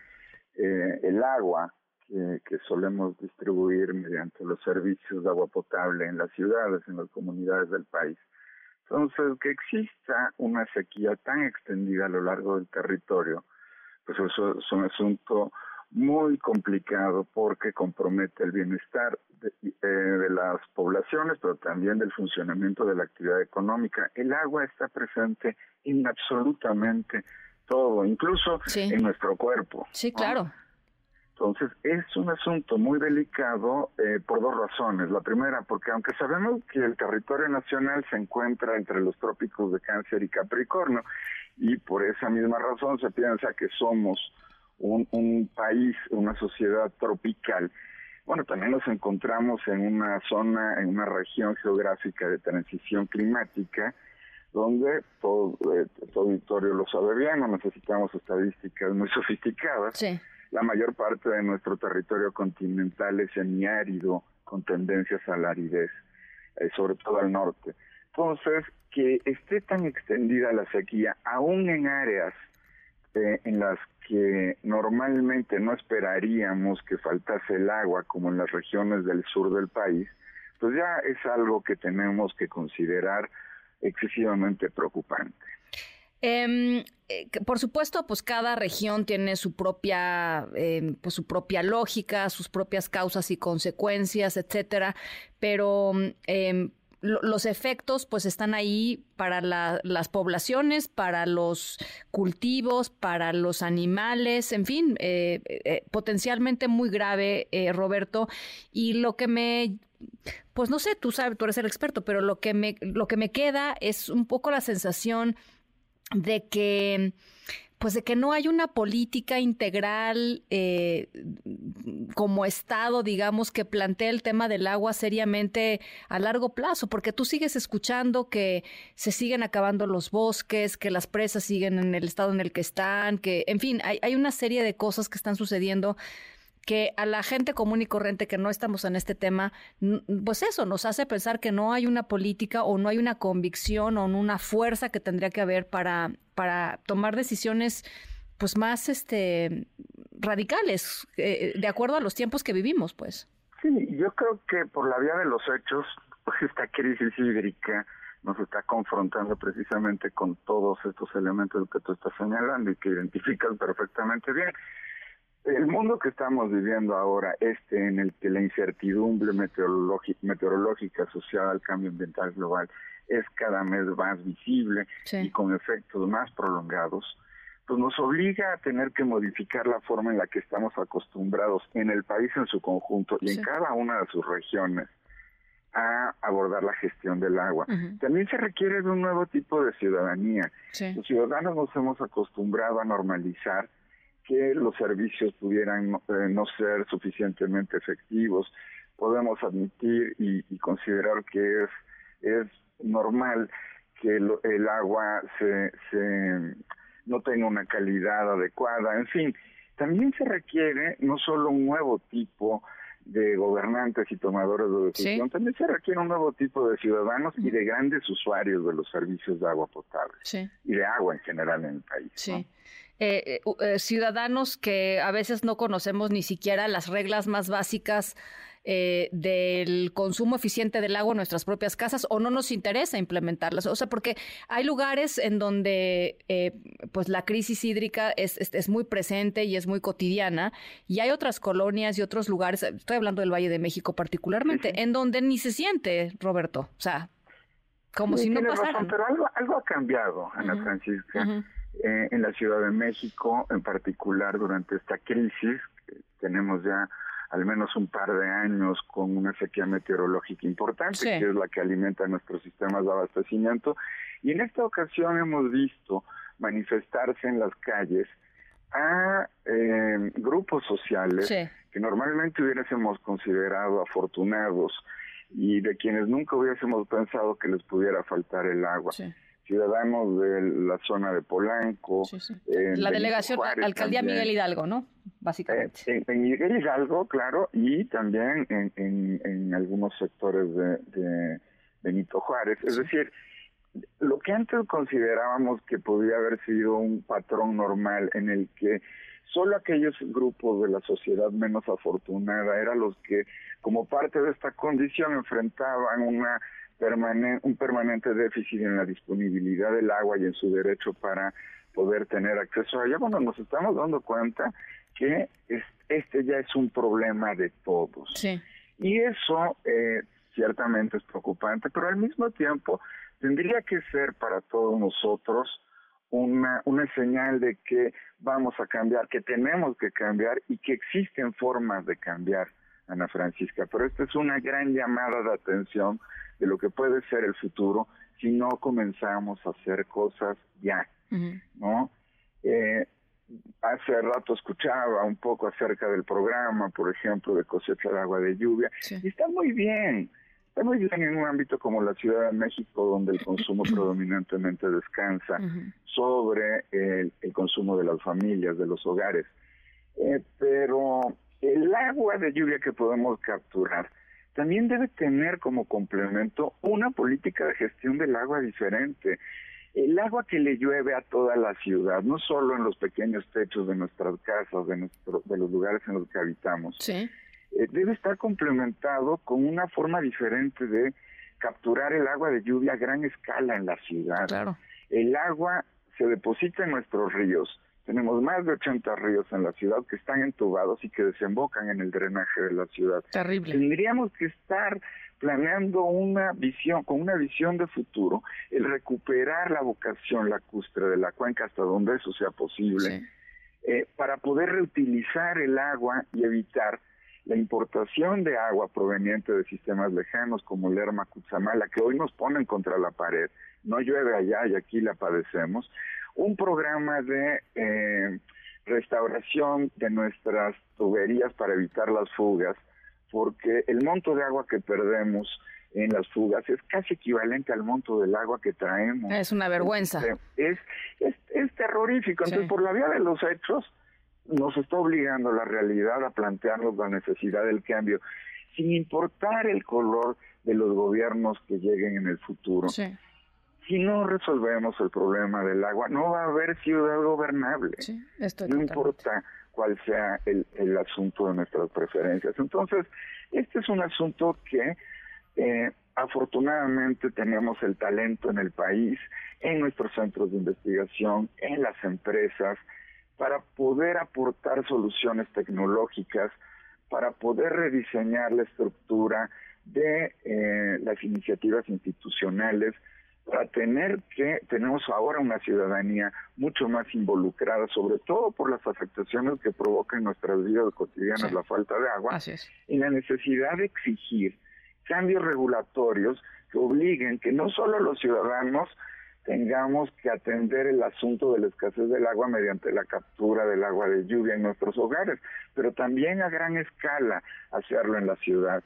eh, el agua que, que solemos distribuir mediante los servicios de agua potable en las ciudades, en las comunidades del país. Entonces, que exista una sequía tan extendida a lo largo del territorio, pues eso es un asunto muy complicado porque compromete el bienestar de, eh, de las poblaciones, pero también del funcionamiento de la actividad económica. El agua está presente en absolutamente todo, incluso en nuestro cuerpo. Sí, ¿no? claro. Entonces, es un asunto muy delicado eh, por dos razones. La primera, porque aunque sabemos que el territorio nacional se encuentra entre los trópicos de Cáncer y Capricornio, y por esa misma razón se piensa que somos un, un país, una sociedad tropical, bueno, también nos encontramos en una zona, en una región geográfica de transición climática, donde todo, eh, todo auditorio lo sabe bien, no necesitamos estadísticas muy sofisticadas. La mayor parte de nuestro territorio continental es semiárido, con tendencias a la aridez, eh, sobre todo al norte. Entonces, que esté tan extendida la sequía, aún en áreas eh, en las que normalmente no esperaríamos que faltase el agua, como en las regiones del sur del país, pues ya es algo que tenemos que considerar excesivamente preocupante. Em, eh, por supuesto, pues cada región tiene su propia, em, pues su propia lógica, sus propias causas y consecuencias, etcétera. Pero em, lo- los efectos, pues están ahí para la- las poblaciones, para los cultivos, para los animales, en fin, eh, eh, potencialmente muy grave, eh, Roberto. Y lo que me pues no sé, tú sabes, tú eres el experto, pero lo que me, lo que me queda es un poco la sensación de que pues de que no hay una política integral eh, como Estado, digamos, que plantee el tema del agua seriamente a largo plazo, porque tú sigues escuchando que se siguen acabando los bosques, que las presas siguen en el estado en el que están, que, en fin, hay, hay una serie de cosas que están sucediendo que a la gente común y corriente que no estamos en este tema, pues eso nos hace pensar que no hay una política o no hay una convicción o una fuerza que tendría que haber para, para tomar decisiones pues más este radicales, eh, de acuerdo a los tiempos que vivimos, pues. Sí, yo creo que por la vía de los hechos, pues esta crisis hídrica nos está confrontando precisamente con todos estos elementos que tú estás señalando y que identificas perfectamente bien. El mundo que estamos viviendo ahora, este en el que la incertidumbre meteorológica, asociada al cambio ambiental global es cada vez más visible y con efectos más prolongados, pues nos obliga a tener que modificar la forma en la que estamos acostumbrados en el país en su conjunto y en cada una de sus regiones a abordar la gestión del agua. También se requiere de un nuevo tipo de ciudadanía. Los ciudadanos nos hemos acostumbrado a normalizar que los servicios pudieran no, eh, no ser suficientemente efectivos. Podemos admitir y, y considerar que es, es normal que lo- el agua se, se no tenga una calidad adecuada. En fin, también se requiere no solo un nuevo tipo de gobernantes y tomadores de decisión, también se requiere un nuevo tipo de ciudadanos y de grandes usuarios de los servicios de agua potable Sí. y de agua en general en el país. Sí. Eh, u- eh, ciudadanos que a veces no conocemos ni siquiera las reglas más básicas eh, del consumo eficiente del agua en nuestras propias casas o no nos interesa implementarlas. O sea, porque hay lugares en donde eh, pues la crisis hídrica es, es, es muy presente y es muy cotidiana y hay otras colonias y otros lugares, estoy hablando del Valle de México particularmente, en donde ni se siente, Roberto. O sea, como Sí, si no pasara. pero algo, algo ha cambiado, Ana Francisca, eh, en la Ciudad de México, en particular durante esta crisis. que tenemos ya al menos un par de años con una sequía meteorológica importante, Sí. que es la que alimenta nuestros sistemas de abastecimiento. Y en esta ocasión hemos visto manifestarse en las calles a eh, grupos sociales Sí. que normalmente hubiésemos considerado afortunados y de quienes nunca hubiésemos pensado que les pudiera faltar el agua. Ciudadanos de la zona de Polanco, en La delegación, Juárez alcaldía también. Miguel Hidalgo, ¿no? Básicamente. En, en Miguel Hidalgo, claro, y también en, en, en algunos sectores de, de Benito Juárez. Es decir, lo que antes considerábamos que podía haber sido un patrón normal en el que solo aquellos grupos de la sociedad menos afortunada eran los que, como parte de esta condición, enfrentaban una permane- un permanente déficit en la disponibilidad del agua y en su derecho para poder tener acceso a ella. Bueno, nos estamos dando cuenta que es- este ya es un problema de todos. Y eso eh, ciertamente es preocupante, pero al mismo tiempo tendría que ser para todos nosotros una, una señal de que vamos a cambiar, que tenemos que cambiar y que existen formas de cambiar, Ana Francisca. Pero esta es una gran llamada de atención de lo que puede ser el futuro si no comenzamos a hacer cosas ya, ¿no? Eh, hace rato escuchaba un poco acerca del programa, por ejemplo, de cosecha de agua de lluvia, y está muy bien, está muy bien en un ámbito como la Ciudad de México, donde el consumo predominantemente descansa sobre el, el consumo de las familias, de los hogares. Eh, pero el agua de lluvia que podemos capturar también debe tener como complemento una política de gestión del agua diferente. El agua que le llueve a toda la ciudad, no solo en los pequeños techos de nuestras casas, de, nuestro- de los lugares en los que habitamos, eh, debe estar complementado con una forma diferente de capturar el agua de lluvia a gran escala en la ciudad. El agua se deposita en nuestros ríos. Tenemos más de 80 ríos en la ciudad que están entubados y que desembocan en el drenaje de la ciudad. Terrible. Tendríamos que estar planeando una visión, con una visión de futuro, el recuperar la vocación lacustre de la cuenca hasta donde eso sea posible, eh, para poder reutilizar el agua y evitar la importación de agua proveniente de sistemas lejanos como Lerma, Cutzamala, que hoy nos ponen contra la pared. No llueve allá y aquí la padecemos. Un programa de eh, restauración de nuestras tuberías para evitar las fugas, porque el monto de agua que perdemos en las fugas es casi equivalente al monto del agua que traemos. Es una vergüenza. Este, Es, es, es terrorífico. Entonces, Sí. por la vía de los hechos, nos está obligando la realidad a plantearnos la necesidad del cambio, sin importar el color de los gobiernos que lleguen en el futuro. Sí. Si no resolvemos el problema del agua, no va a haber ciudad gobernable. Estoy no importa cuál sea el, el asunto de nuestras preferencias. Entonces, este es un asunto que eh, afortunadamente tenemos el talento en el país, en nuestros centros de investigación, en las empresas, para poder aportar soluciones tecnológicas, para poder rediseñar la estructura de eh, las iniciativas institucionales, para tener que, tenemos ahora una ciudadanía mucho más involucrada, sobre todo por las afectaciones que provoca en nuestras vidas cotidianas Sí. la falta de agua, Así es. y la necesidad de exigir cambios regulatorios que obliguen que no solo los ciudadanos tengamos que atender el asunto de la escasez del agua mediante la captura del agua de lluvia en nuestros hogares, pero también a gran escala hacerlo en la ciudad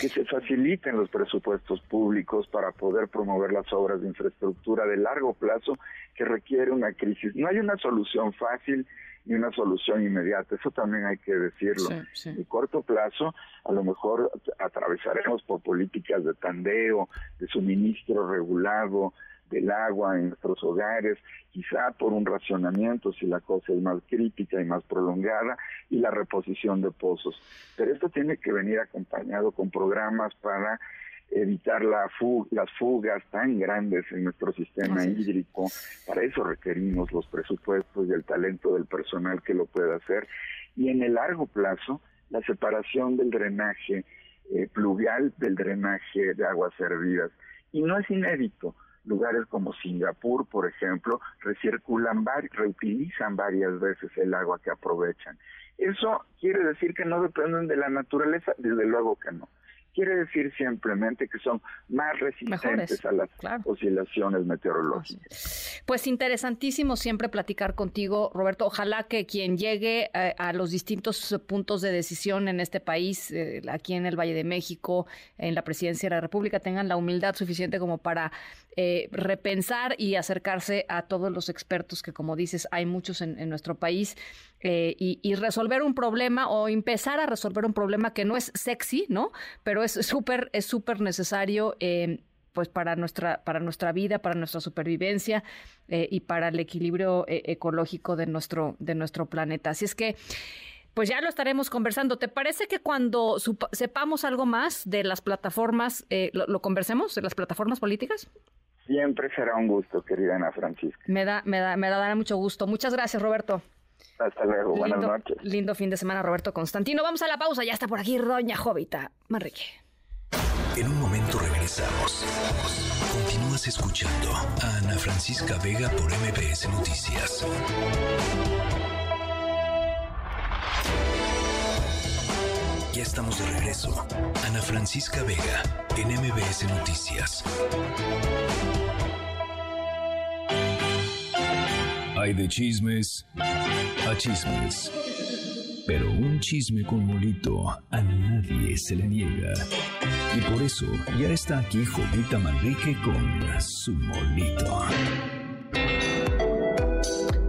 que se faciliten los presupuestos públicos para poder promover las obras de infraestructura de largo plazo que requiere una crisis. No hay una solución fácil ni una solución inmediata, eso también hay que decirlo. Sí, sí. En corto plazo, a lo mejor atravesaremos por políticas de tandeo, de suministro regulado del agua en nuestros hogares, quizá por un racionamiento si la cosa es más crítica y más prolongada, y la reposición de pozos. Pero esto tiene que venir acompañado con programas para evitar la fu- las fugas tan grandes en nuestro sistema hídrico. Para eso requerimos los presupuestos y el talento del personal que lo pueda hacer. Y en el largo plazo, la separación del drenaje eh, pluvial del drenaje de aguas servidas. Y no es inédito. Lugares como Singapur, por ejemplo, recirculan, reutilizan varias veces el agua que aprovechan. Eso quiere decir que no dependen de la naturaleza, desde luego que no. Quiere decir simplemente que son más resistentes Mejores, a las oscilaciones meteorológicas. Pues interesantísimo siempre platicar contigo, Roberto. Ojalá que quien llegue eh, a los distintos puntos de decisión en este país, eh, aquí en el Valle de México, en la presidencia de la República, tengan la humildad suficiente como para eh, repensar y acercarse a todos los expertos que, como dices, hay muchos en, nuestro país eh, y, resolver un problema o empezar a resolver un problema que no es sexy, ¿no? Pero es súper, es súper necesario. eh, pues para nuestra para nuestra vida, para nuestra supervivencia eh, y para el equilibrio ecológico de nuestro de nuestro planeta. Así es que pues ya lo estaremos conversando. ¿Te parece que cuando sepamos algo más de las plataformas, lo, lo conversemos, de las plataformas políticas? Siempre será un gusto, querida Ana Francisca. Me da, me da, me da dará mucho gusto. Muchas gracias, Roberto. Hasta luego, buenas lindo, noches. lindo fin de semana, Roberto Constantino. Vamos a la pausa. Ya está por aquí Doña Jovita Manrique. En un momento regresamos. Continúas escuchando a Ana Francisca Vega por MBS Noticias. Ya estamos de regreso. Ana Francisca Vega en MBS Noticias. Hay de chismes a chismes. Pero un chisme con molito a nadie se le niega. Y por eso ya está aquí Jovita Manrique con su molito.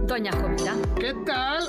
Doña Jovita. ¿Qué tal,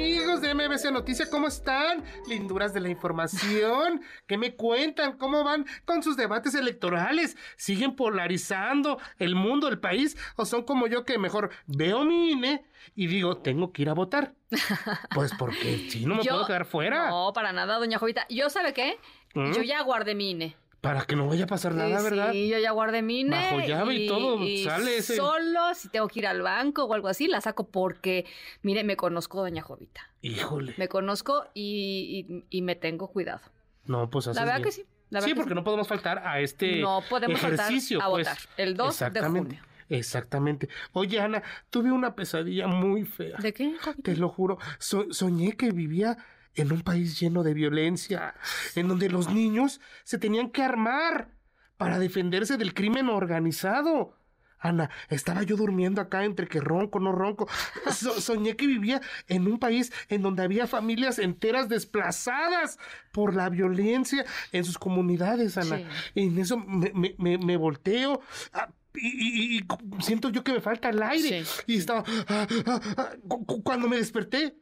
amigos de MBC Noticias? ¿Cómo están? Linduras de la información. ¿Qué me cuentan? ¿Cómo van con sus debates electorales? ¿Siguen polarizando el mundo, el país? ¿O son como yo que mejor veo mi INE y digo, tengo que ir a votar? Pues porque si no me Yo- puedo quedar fuera. No, para nada, Doña Jovita. ¿Yo sabe qué? ¿Mm? Yo ya guardé mi INE. Para que no vaya a pasar nada, Sí, ¿verdad? Sí, yo ya guardé mi INE. Bajo llave y todo, sale ese- Solo si tengo que ir al banco o algo así, la saco porque, mire, me conozco, Doña Jovita. Híjole. Me conozco y, me tengo cuidado. No, pues La haces verdad bien. que sí. La sí, que porque no podemos faltar a este No podemos faltar ejercicio. a pues. votar el 2 de junio. Exactamente. Oye, Ana, tuve una pesadilla muy fea. ¿De qué, Te lo juro. So- soñé que vivía en un país lleno de violencia, en donde los niños se tenían que armar para defenderse del crimen organizado. Ana, estaba yo durmiendo acá entre que ronco, no ronco. So- soñé que vivía en un país en donde había familias enteras desplazadas por la violencia en sus comunidades, Ana. Sí. Y en eso me, me- me- me volteo. ah, Y, y- y cu- siento yo que me falta el aire. Y estaba. ah, ah, ah, cu- cu- cuando me desperté,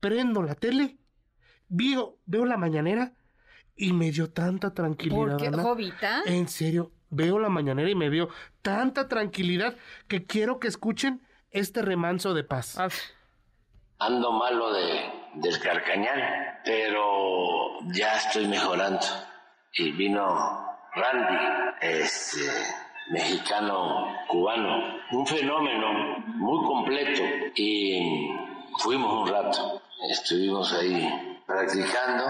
prendo la tele, veo, veo la mañanera y me dio tanta tranquilidad. ¿Por qué, Ana. Jovita? En serio, veo la mañanera y me dio tanta tranquilidad que quiero que escuchen este remanso de paz. Ando malo de, del carcañal, pero ya estoy mejorando. Y vino Randy, este mexicano cubano, un fenómeno muy completo. Y fuimos un rato, estuvimos ahí practicando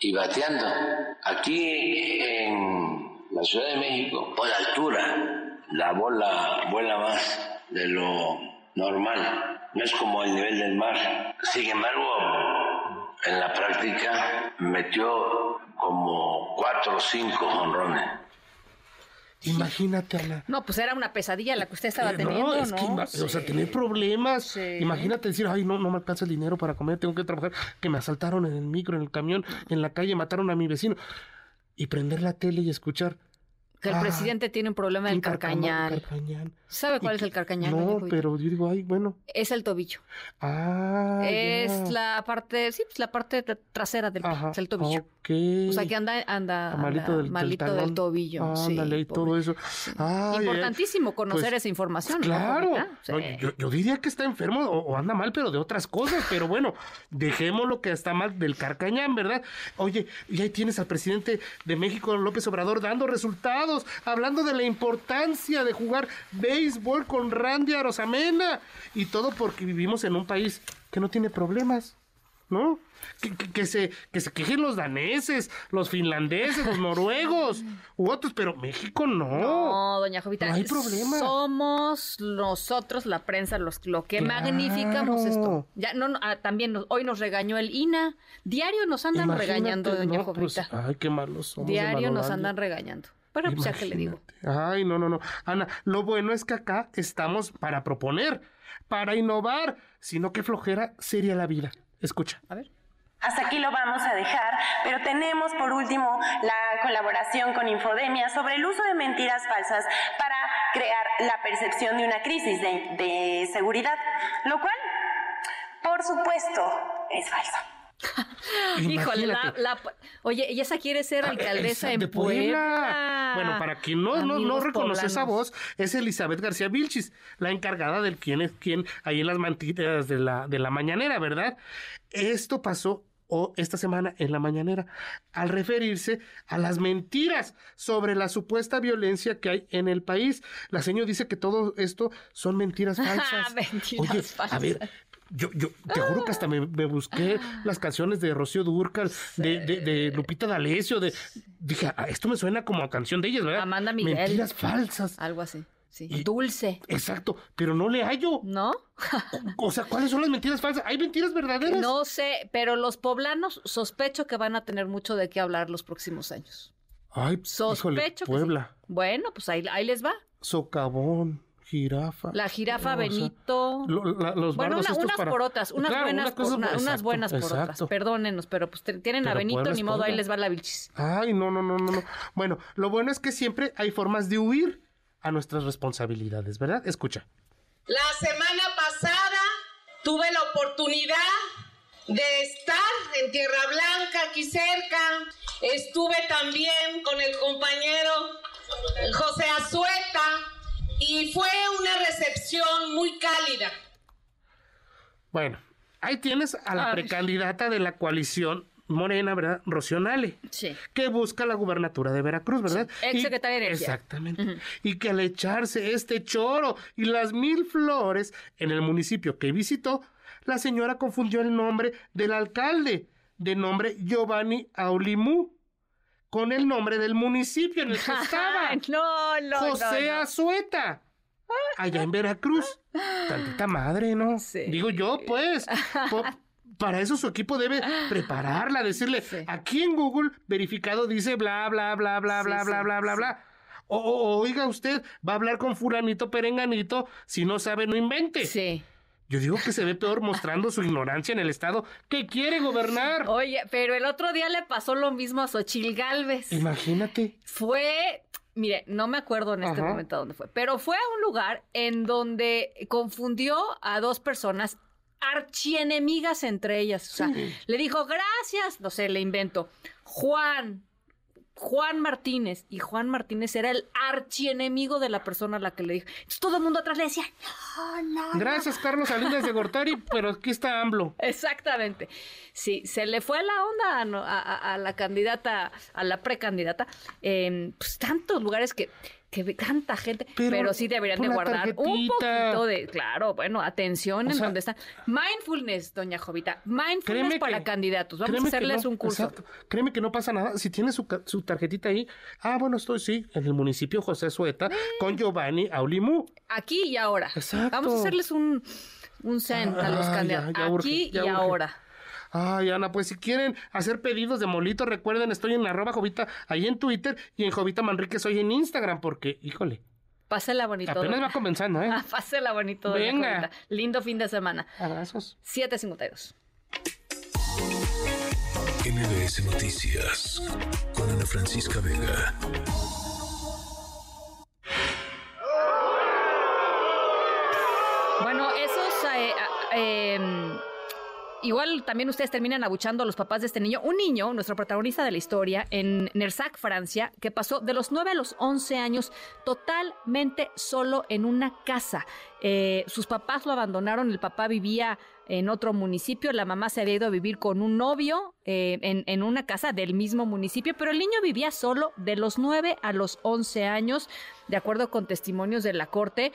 y bateando. Aquí en la Ciudad de México, por altura, la bola vuela más de lo normal. No es como el nivel del mar. Sin embargo, en la práctica metió como cuatro o cinco honrones. Imagínate, Ana. No, pues era una pesadilla la que usted estaba Eh, teniendo, ¿no? es que o sea, tener problemas. Imagínate decir, ay, no, no me alcanza el dinero para comer, tengo que trabajar, que me asaltaron en el micro, en el camión, en la calle, mataron a mi vecino. Y prender la tele y escuchar. Que el ah, presidente tiene un problema del carcañal. carcañal. ¿Sabe cuál es el carcañal? No, Jovita? pero yo digo, ay, bueno. Es el tobillo. Ah, es ya. la parte, sí, pues la parte tra- trasera del pie, Ajá, es el tobillo. O sea, que anda, anda, malito del, tobillo. sí, Ándale, y todo eso. Ay, ay, Importantísimo conocer pues, esa información. ¿no, Claro. Jovita? No, Sí. yo, yo diría que está enfermo o, o anda mal, pero de otras cosas. Pero bueno, dejemos lo que está mal del carcañán, ¿verdad? Oye, y ahí tienes al presidente de México, López Obrador, dando resultados, hablando de la importancia de jugar béisbol con Randy Arosamena. Y todo porque vivimos en un país que no tiene problemas. ¿No? Que, que- que se, que se quejen los daneses, los finlandeses, los noruegos, u otros, pero México no. No, doña Jovita. No hay problema. Somos nosotros, la prensa, los, lo que Claro. magnificamos esto. Ya, no, no, ah, también nos- hoy nos regañó el INA. Diario nos andan Imagínate, regañando, doña no, pues, Jovita. ay, qué malos somos. Diario nos andan regañando. Pero pues ya que le digo. Ay, no, no, no. Ana, lo bueno es que acá estamos para proponer, para innovar, sino que flojera sería la vida. Escucha. A ver. Hasta aquí lo vamos a dejar, pero tenemos por último la colaboración con Infodemia sobre el uso de mentiras falsas para crear la percepción de una crisis de, de seguridad, lo cual, por supuesto, es falso. Híjole, la, oye, y esa quiere ser alcaldesa Esa en de Puebla. Bueno, para quien no, no, reconoce esa voz, es Elizabeth García Vilchis, la encargada del quién es quién ahí en las mantitas de la, de la mañanera, ¿verdad? Esto pasó o esta semana en la mañanera al referirse a las mentiras sobre la supuesta violencia que hay en el país. La señora dice que todo esto son mentiras falsas. Mentiras Oye, falsas. a ver, yo, yo te juro que hasta me, me busqué las canciones de Rocío Durcal, de, de, de Lupita D'Alessio, de dije, "Ah, esto me suena como a canción de ellas, ¿verdad? Amanda Miguel. Mentiras falsas. Algo así. Sí. Dulce. Exacto, pero no le hallo. ¿No? O sea, ¿cuáles son las mentiras falsas? ¿Hay mentiras verdaderas? No sé, pero los poblanos sospecho que van a tener mucho de qué hablar los próximos años. Ay, Sospecho híjole, que sí. Puebla, Bueno, pues ahí, ahí les va. socavón, jirafa. La jirafa O sea, Benito. lo- la- los bueno, una- unas para- por otras, unas Claro, buenas una por, cosa- una- unas buenas por exacto. otras. Perdónenos, pero pues tienen a Benito, ni modo, ahí les va la vilchis. Ay, no, no, no, no, no. Bueno, lo bueno es que siempre hay formas de huir a nuestras responsabilidades, ¿verdad? Escucha. La semana pasada tuve la oportunidad de estar en Tierra Blanca, aquí cerca. Estuve también con el compañero José Azueta y fue una recepción muy cálida. Bueno, ahí tienes a la Ay. precandidata de la coalición Morena, ¿verdad? Rocío Nale, Sí. que busca la gubernatura de Veracruz, ¿verdad? ex secretaria de Energía. Exactamente. Y que al echarse este choro y las mil flores en el municipio que visitó, la señora confundió el nombre del alcalde, de nombre Giovanni Aulimú, con el nombre del municipio en el que estaba. no, no, José no, no. Azueta. Allá en Veracruz. Tantita madre, ¿no? Digo yo, pues. po- para eso su equipo debe prepararla, decirle, aquí en Google verificado dice bla, bla, bla, bla, Sí, bla, bla, sí, bla, bla, sí. bla. O- oiga usted, va a hablar con fulanito perenganito, si no sabe, no invente. Sí. Yo digo que se ve peor mostrando su ignorancia en el estado que quiere gobernar. Oye, pero el otro día le pasó lo mismo a Xochil Gálvez. Imagínate. Fue, mire, no me acuerdo en este Ajá. momento dónde fue, pero fue a un lugar en donde confundió a dos personas archienemigas entre ellas. O sea, Sí. le dijo, gracias, no sé, le invento, Juan. Juan Martínez, y Juan Martínez era el archienemigo de la persona a la que le dijo. Entonces todo el mundo atrás le decía, no, no, no". Gracias, Carlos Salinas de Gortari, pero aquí está AMLO. Exactamente. Sí, se le fue la onda a- a la candidata, a la precandidata. en, pues tantos lugares que, que tanta gente, pero, Pero sí deberían de guardar un poquito de, claro, bueno, atención O en sea- donde están. Mindfulness, doña Jovita, mindfulness para que- candidatos. Vamos a hacerles no, un curso. exacto. Créeme que no pasa nada. Si tiene su, su tarjetita ahí, ah, bueno, estoy sí, en el municipio José Sueta, con Giovanni Aulimú. Aquí y ahora. Exacto. Vamos a hacerles un, un zen a los ya, candidatos. ya Aquí y urge. ahora. Ay, Ana, pues si quieren hacer pedidos de molito, recuerden, estoy en arroba Jovita ahí en Twitter y en Jovita Manrique soy en Instagram, porque, híjole, Pásela bonito. apenas va comenzando, ¿eh? Ah, Pásela bonito, Venga. Jovita. Lindo fin de semana. Abrazos. 752. MBS Noticias con Ana Francisca Vega. Bueno, esos. eh, em, igual también ustedes terminan abuchando a los papás de este niño. Un niño, nuestro protagonista de la historia, en Nersac, Francia, que pasó de los 9 a los 11 años totalmente solo en una casa. Eh, sus papás lo abandonaron, el papá vivía en otro municipio, la mamá se había ido a vivir con un novio eh, en, en una casa del mismo municipio, pero el niño vivía solo de los 9 a los 11 años, de acuerdo con testimonios de la corte.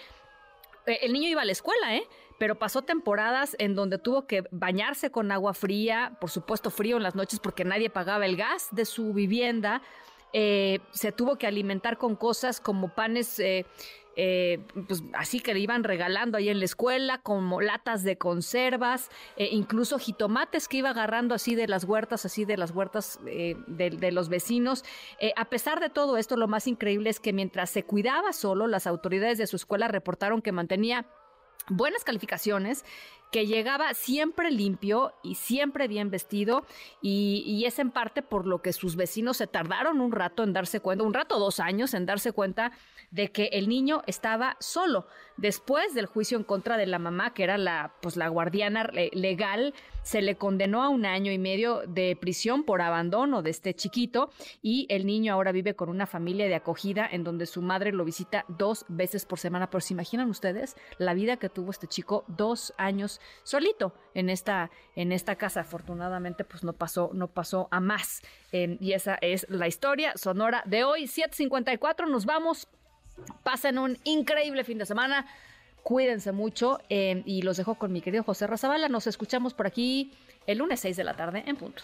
Eh, el niño iba a la escuela, ¿eh? Pero pasó temporadas en donde tuvo que bañarse con agua fría, por supuesto frío en las noches porque nadie pagaba el gas de su vivienda. Eh, se tuvo que alimentar con cosas como panes, eh, eh, pues así que le iban regalando ahí en la escuela, como latas de conservas, incluso jitomates que iba agarrando así de las huertas, así de las huertas de, los vecinos. A pesar de todo esto, lo más increíble es que mientras se cuidaba solo, las autoridades de su escuela reportaron que mantenía buenas calificaciones, que llegaba siempre limpio y siempre bien vestido y, y es en parte por lo que sus vecinos se tardaron un rato en darse cuenta, un rato, dos años en darse cuenta de que el niño estaba solo. Después del juicio en contra de la mamá, que era la, pues, la guardiana legal, se le condenó a un año y medio de prisión por abandono de este chiquito y el niño ahora vive con una familia de acogida en donde su madre lo visita dos veces por semana. Pero se imaginan ustedes la vida que tuvo este chico dos años solito en esta, en esta casa. Afortunadamente, pues no pasó, no pasó a más. Y esa es la historia sonora de hoy, 754. Nos vamos. Pasen un increíble fin de semana. Cuídense mucho eh, y los dejo con mi querido José Razabala. Nos escuchamos por aquí el lunes 6 de la tarde en punto.